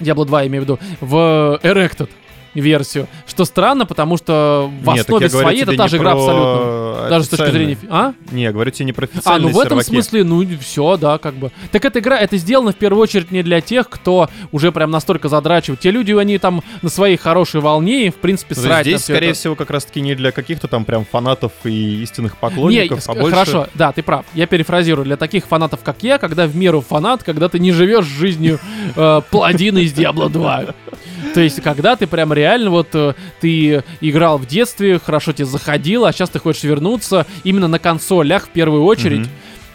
Diablo 2, я имею в виду, в Erected версию. Что странно, потому что в Нет, основе своей это та не же игра про абсолютно. Даже с точки зрения... А? Не, я говорю тебе не про А, ну в этом серваки. смысле, ну все, да, как бы. Так эта игра, это сделано в первую очередь не для тех, кто уже прям настолько задрачивает. Те люди, они там на своей хорошей волне, и в принципе срать Здесь, скорее это. всего, как раз-таки не для каких-то там прям фанатов и истинных Не, поклонников, с- а больше... хорошо, да, ты прав. Я перефразирую. Для таких фанатов, как я, когда в меру фанат, когда ты не живешь жизнью э, паладина из Diablo 2. То есть, когда ты прям реально вот э, ты играл в детстве, хорошо тебе заходило, а сейчас ты хочешь вернуться именно на консолях в первую очередь. Мгм.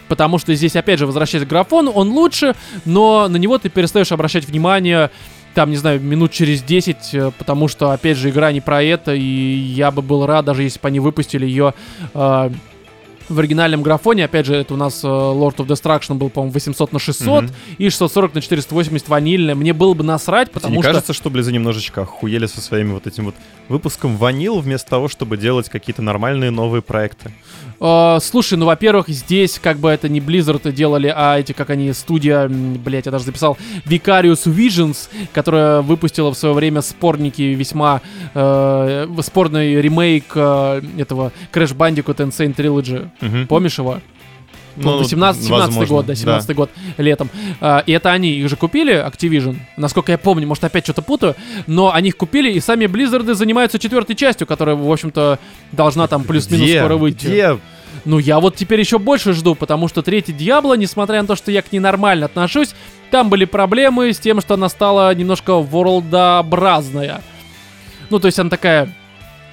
Потому что здесь, опять же, возвращаясь к графону, он лучше, но на него ты перестаешь обращать внимание, там, не знаю, минут через 10, э, потому что, опять же, игра не про это, и я бы был рад, даже если бы они выпустили ее э, в оригинальном графоне. Опять же, это у нас э, Lord of Destruction был, по-моему, 800 на 600 Мгм. и 640 на 480 ванильная. Мне было бы насрать, Тебе потому не что... кажется, что Близы немножечко охуели со своими вот этим вот выпуском ванил, вместо того, чтобы делать какие-то нормальные новые проекты? Э, слушай, ну, во-первых, здесь как бы это не Blizzard делали, а эти, как они, студия, блять, я даже записал, Vicarious Visions, которая выпустила в свое время спорники весьма э, спорный ремейк э, этого Crash Bandicoot Insane Trilogy. Мгм. Помнишь его? Ну, 17, 17 возможно, год, да, 17 год летом. А, и это они, их же купили, Activision, насколько я помню, может опять что-то путаю, но они их купили, и сами Близзарды занимаются четвертой частью, которая, в общем-то, должна там плюс-минус скоро выйти. Где? Ну, я вот теперь еще больше жду, потому что третий Диабло, несмотря на то, что я к ней нормально отношусь, там были проблемы с тем, что она стала немножко ворлдообразная. Ну, то есть она такая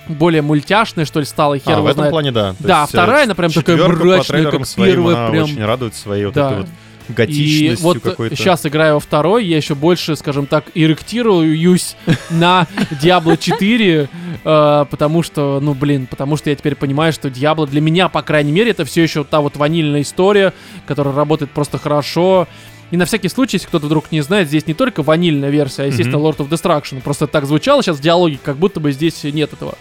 более мультяшная, что ли, стала, и хер А, в этом знает. плане, да. То Да, есть, э, вторая, она прям такая мрачная, как своим, первая, она прям. очень радует своей вот Да. этой вот И готичностью вот какой-то. сейчас играю во второй, я еще больше, скажем так, эректируюсь на Diablo 4, э, потому что, ну, блин, потому что я теперь понимаю, что Diablo для меня, по крайней мере, это все еще та вот ванильная история, которая работает просто хорошо. И на всякий случай, если кто-то вдруг не знает, здесь не только ванильная версия, а, естественно, Lord of Destruction. Просто так звучало сейчас в диалоге, как будто бы здесь нет этого.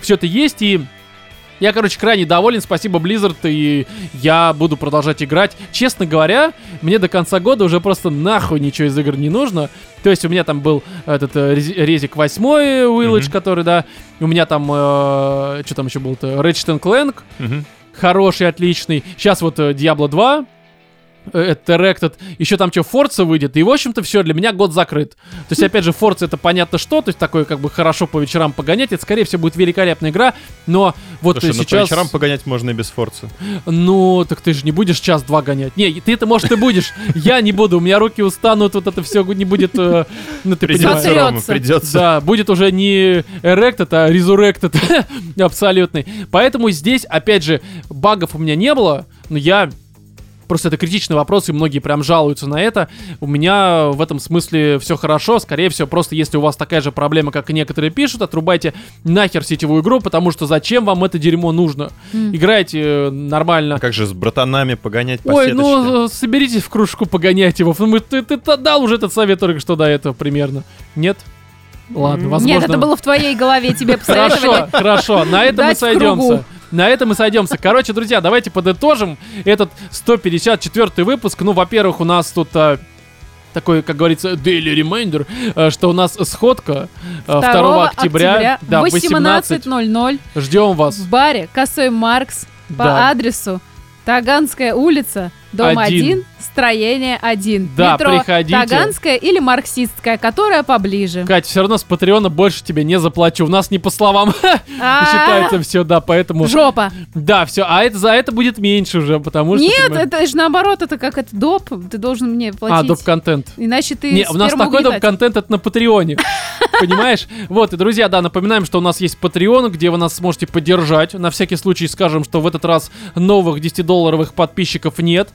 Все это есть, и я, короче, крайне доволен. Спасибо, Blizzard, и я буду продолжать играть. Честно говоря, мне до конца года уже просто нахуй ничего из игр не нужно. То есть у меня там был этот э, рези- резик 8 Уилледж, Мгм. который, да, у меня там, э, что там еще был-то, Ratchet Clank, Мгм. хороший, отличный. Сейчас вот э, Diablo 2, э, это Directed, еще там что, Forza выйдет, и, в общем-то, все, для меня год закрыт. То есть, опять же, Forza это понятно что, то есть, такое, как бы, хорошо по вечерам погонять, это, скорее всего, будет великолепная игра, но вот Слушай, ну по сейчас... вечерам погонять можно и без форца. Ну, так ты же не будешь час-два гонять. Не, ты это, может, и будешь. Я не буду, у меня руки устанут, вот это все не будет... э, Ну, ты. Придется, Рома, придется. Да, будет уже не Erected, а Resurrected абсолютный. Поэтому здесь, опять же, багов у меня не было, но я Просто это критичный вопрос, и многие прям жалуются на это. У меня в этом смысле все хорошо. Скорее всего, просто если у вас такая же проблема, как и некоторые пишут, отрубайте нахер сетевую игру, потому что зачем вам это дерьмо нужно? М. Играйте э, нормально. А как же с братанами погонять по Ой, сеточке? ну соберитесь в кружку, погонять его. Ну, мы- ты, ты дал уже этот совет только что до этого примерно. Нет? Ладно, возможно. Нет, это было в твоей голове, тебе Хорошо, посоветовали. хорошо, на этом мы сойдемся. На этом мы сойдемся. Короче, друзья, давайте подытожим этот 154 выпуск. Ну, во-первых, у нас тут а, такой, как говорится, daily reminder, а, что у нас сходка а, 2 октября, да, в в 18. 18.00 Ждем вас. в баре Косой Маркс по Да. адресу Таганская улица, дом Один. 1, строение 1. Да, Метро приходите. Таганская или Марксистская, которая поближе. Кать, все равно с Патреона больше тебе не заплачу. У нас не по словам А, считается все, да, поэтому... Жопа. Да, все, а это за это будет меньше уже, потому что... Нет, это же наоборот, это как это доп, ты должен мне А, платить. доп-контент. Иначе ты Не, у нас такой доп-контент, это на Патреоне. Понимаешь? Вот, и, друзья, да, напоминаем, что у нас есть Patreon, где вы нас сможете поддержать. На всякий случай скажем, что в этот раз новых 10-долларовых подписчиков нет.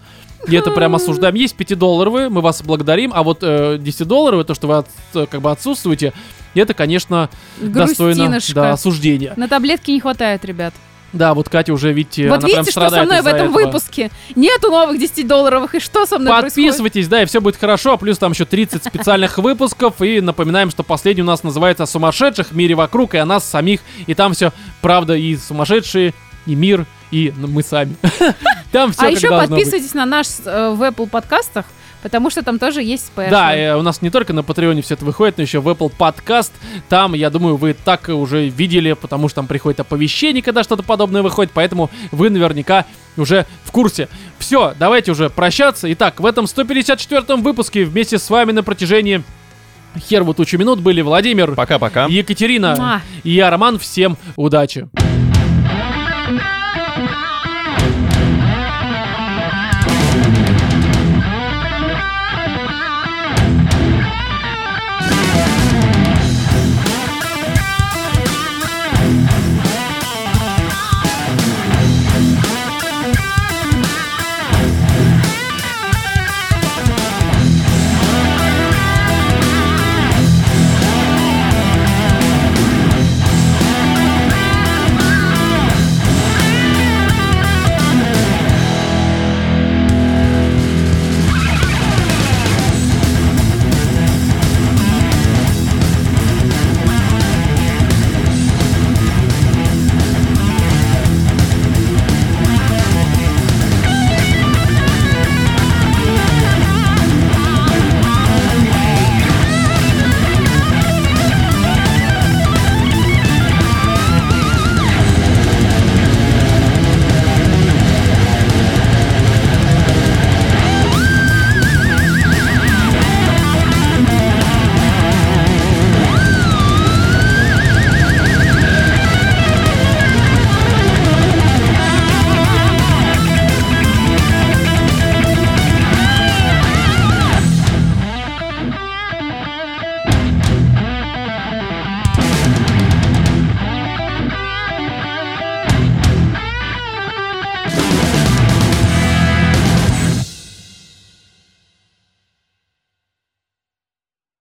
И это прям осуждаем. Есть 5-долларовые, мы вас благодарим. А вот э, 10-долларовые, то, что вы от- э, как бы отсутствуете, это, конечно, достойно да, осуждения. На таблетки не хватает, ребят. Да, вот Катя уже, видите, вот она прям видите, что со мной в этом этого. выпуске? Нету новых 10-долларовых, и что со мной происходит? Подписывайтесь, да, и все будет хорошо. А Плюс там еще 30 специальных выпусков. И напоминаем, что последний у нас называется «О сумасшедших мире вокруг» и о нас самих. И там все правда и сумасшедшие, и мир, и ну, мы сами. Там все А еще подписывайтесь на наш э, в Apple подкастах, потому что там тоже есть спешл. Да, э, у нас не только на Патреоне все это выходит, но еще в Apple Podcast. Там, я думаю, вы так уже видели, потому что там приходит оповещение, когда что-то подобное выходит, поэтому вы наверняка уже в курсе. Все, давайте уже прощаться. Итак, в этом 154-м выпуске вместе с вами на протяжении хер вот тучу минут были Владимир, Пока-пока. Екатерина Муа. и я, Роман. Всем удачи!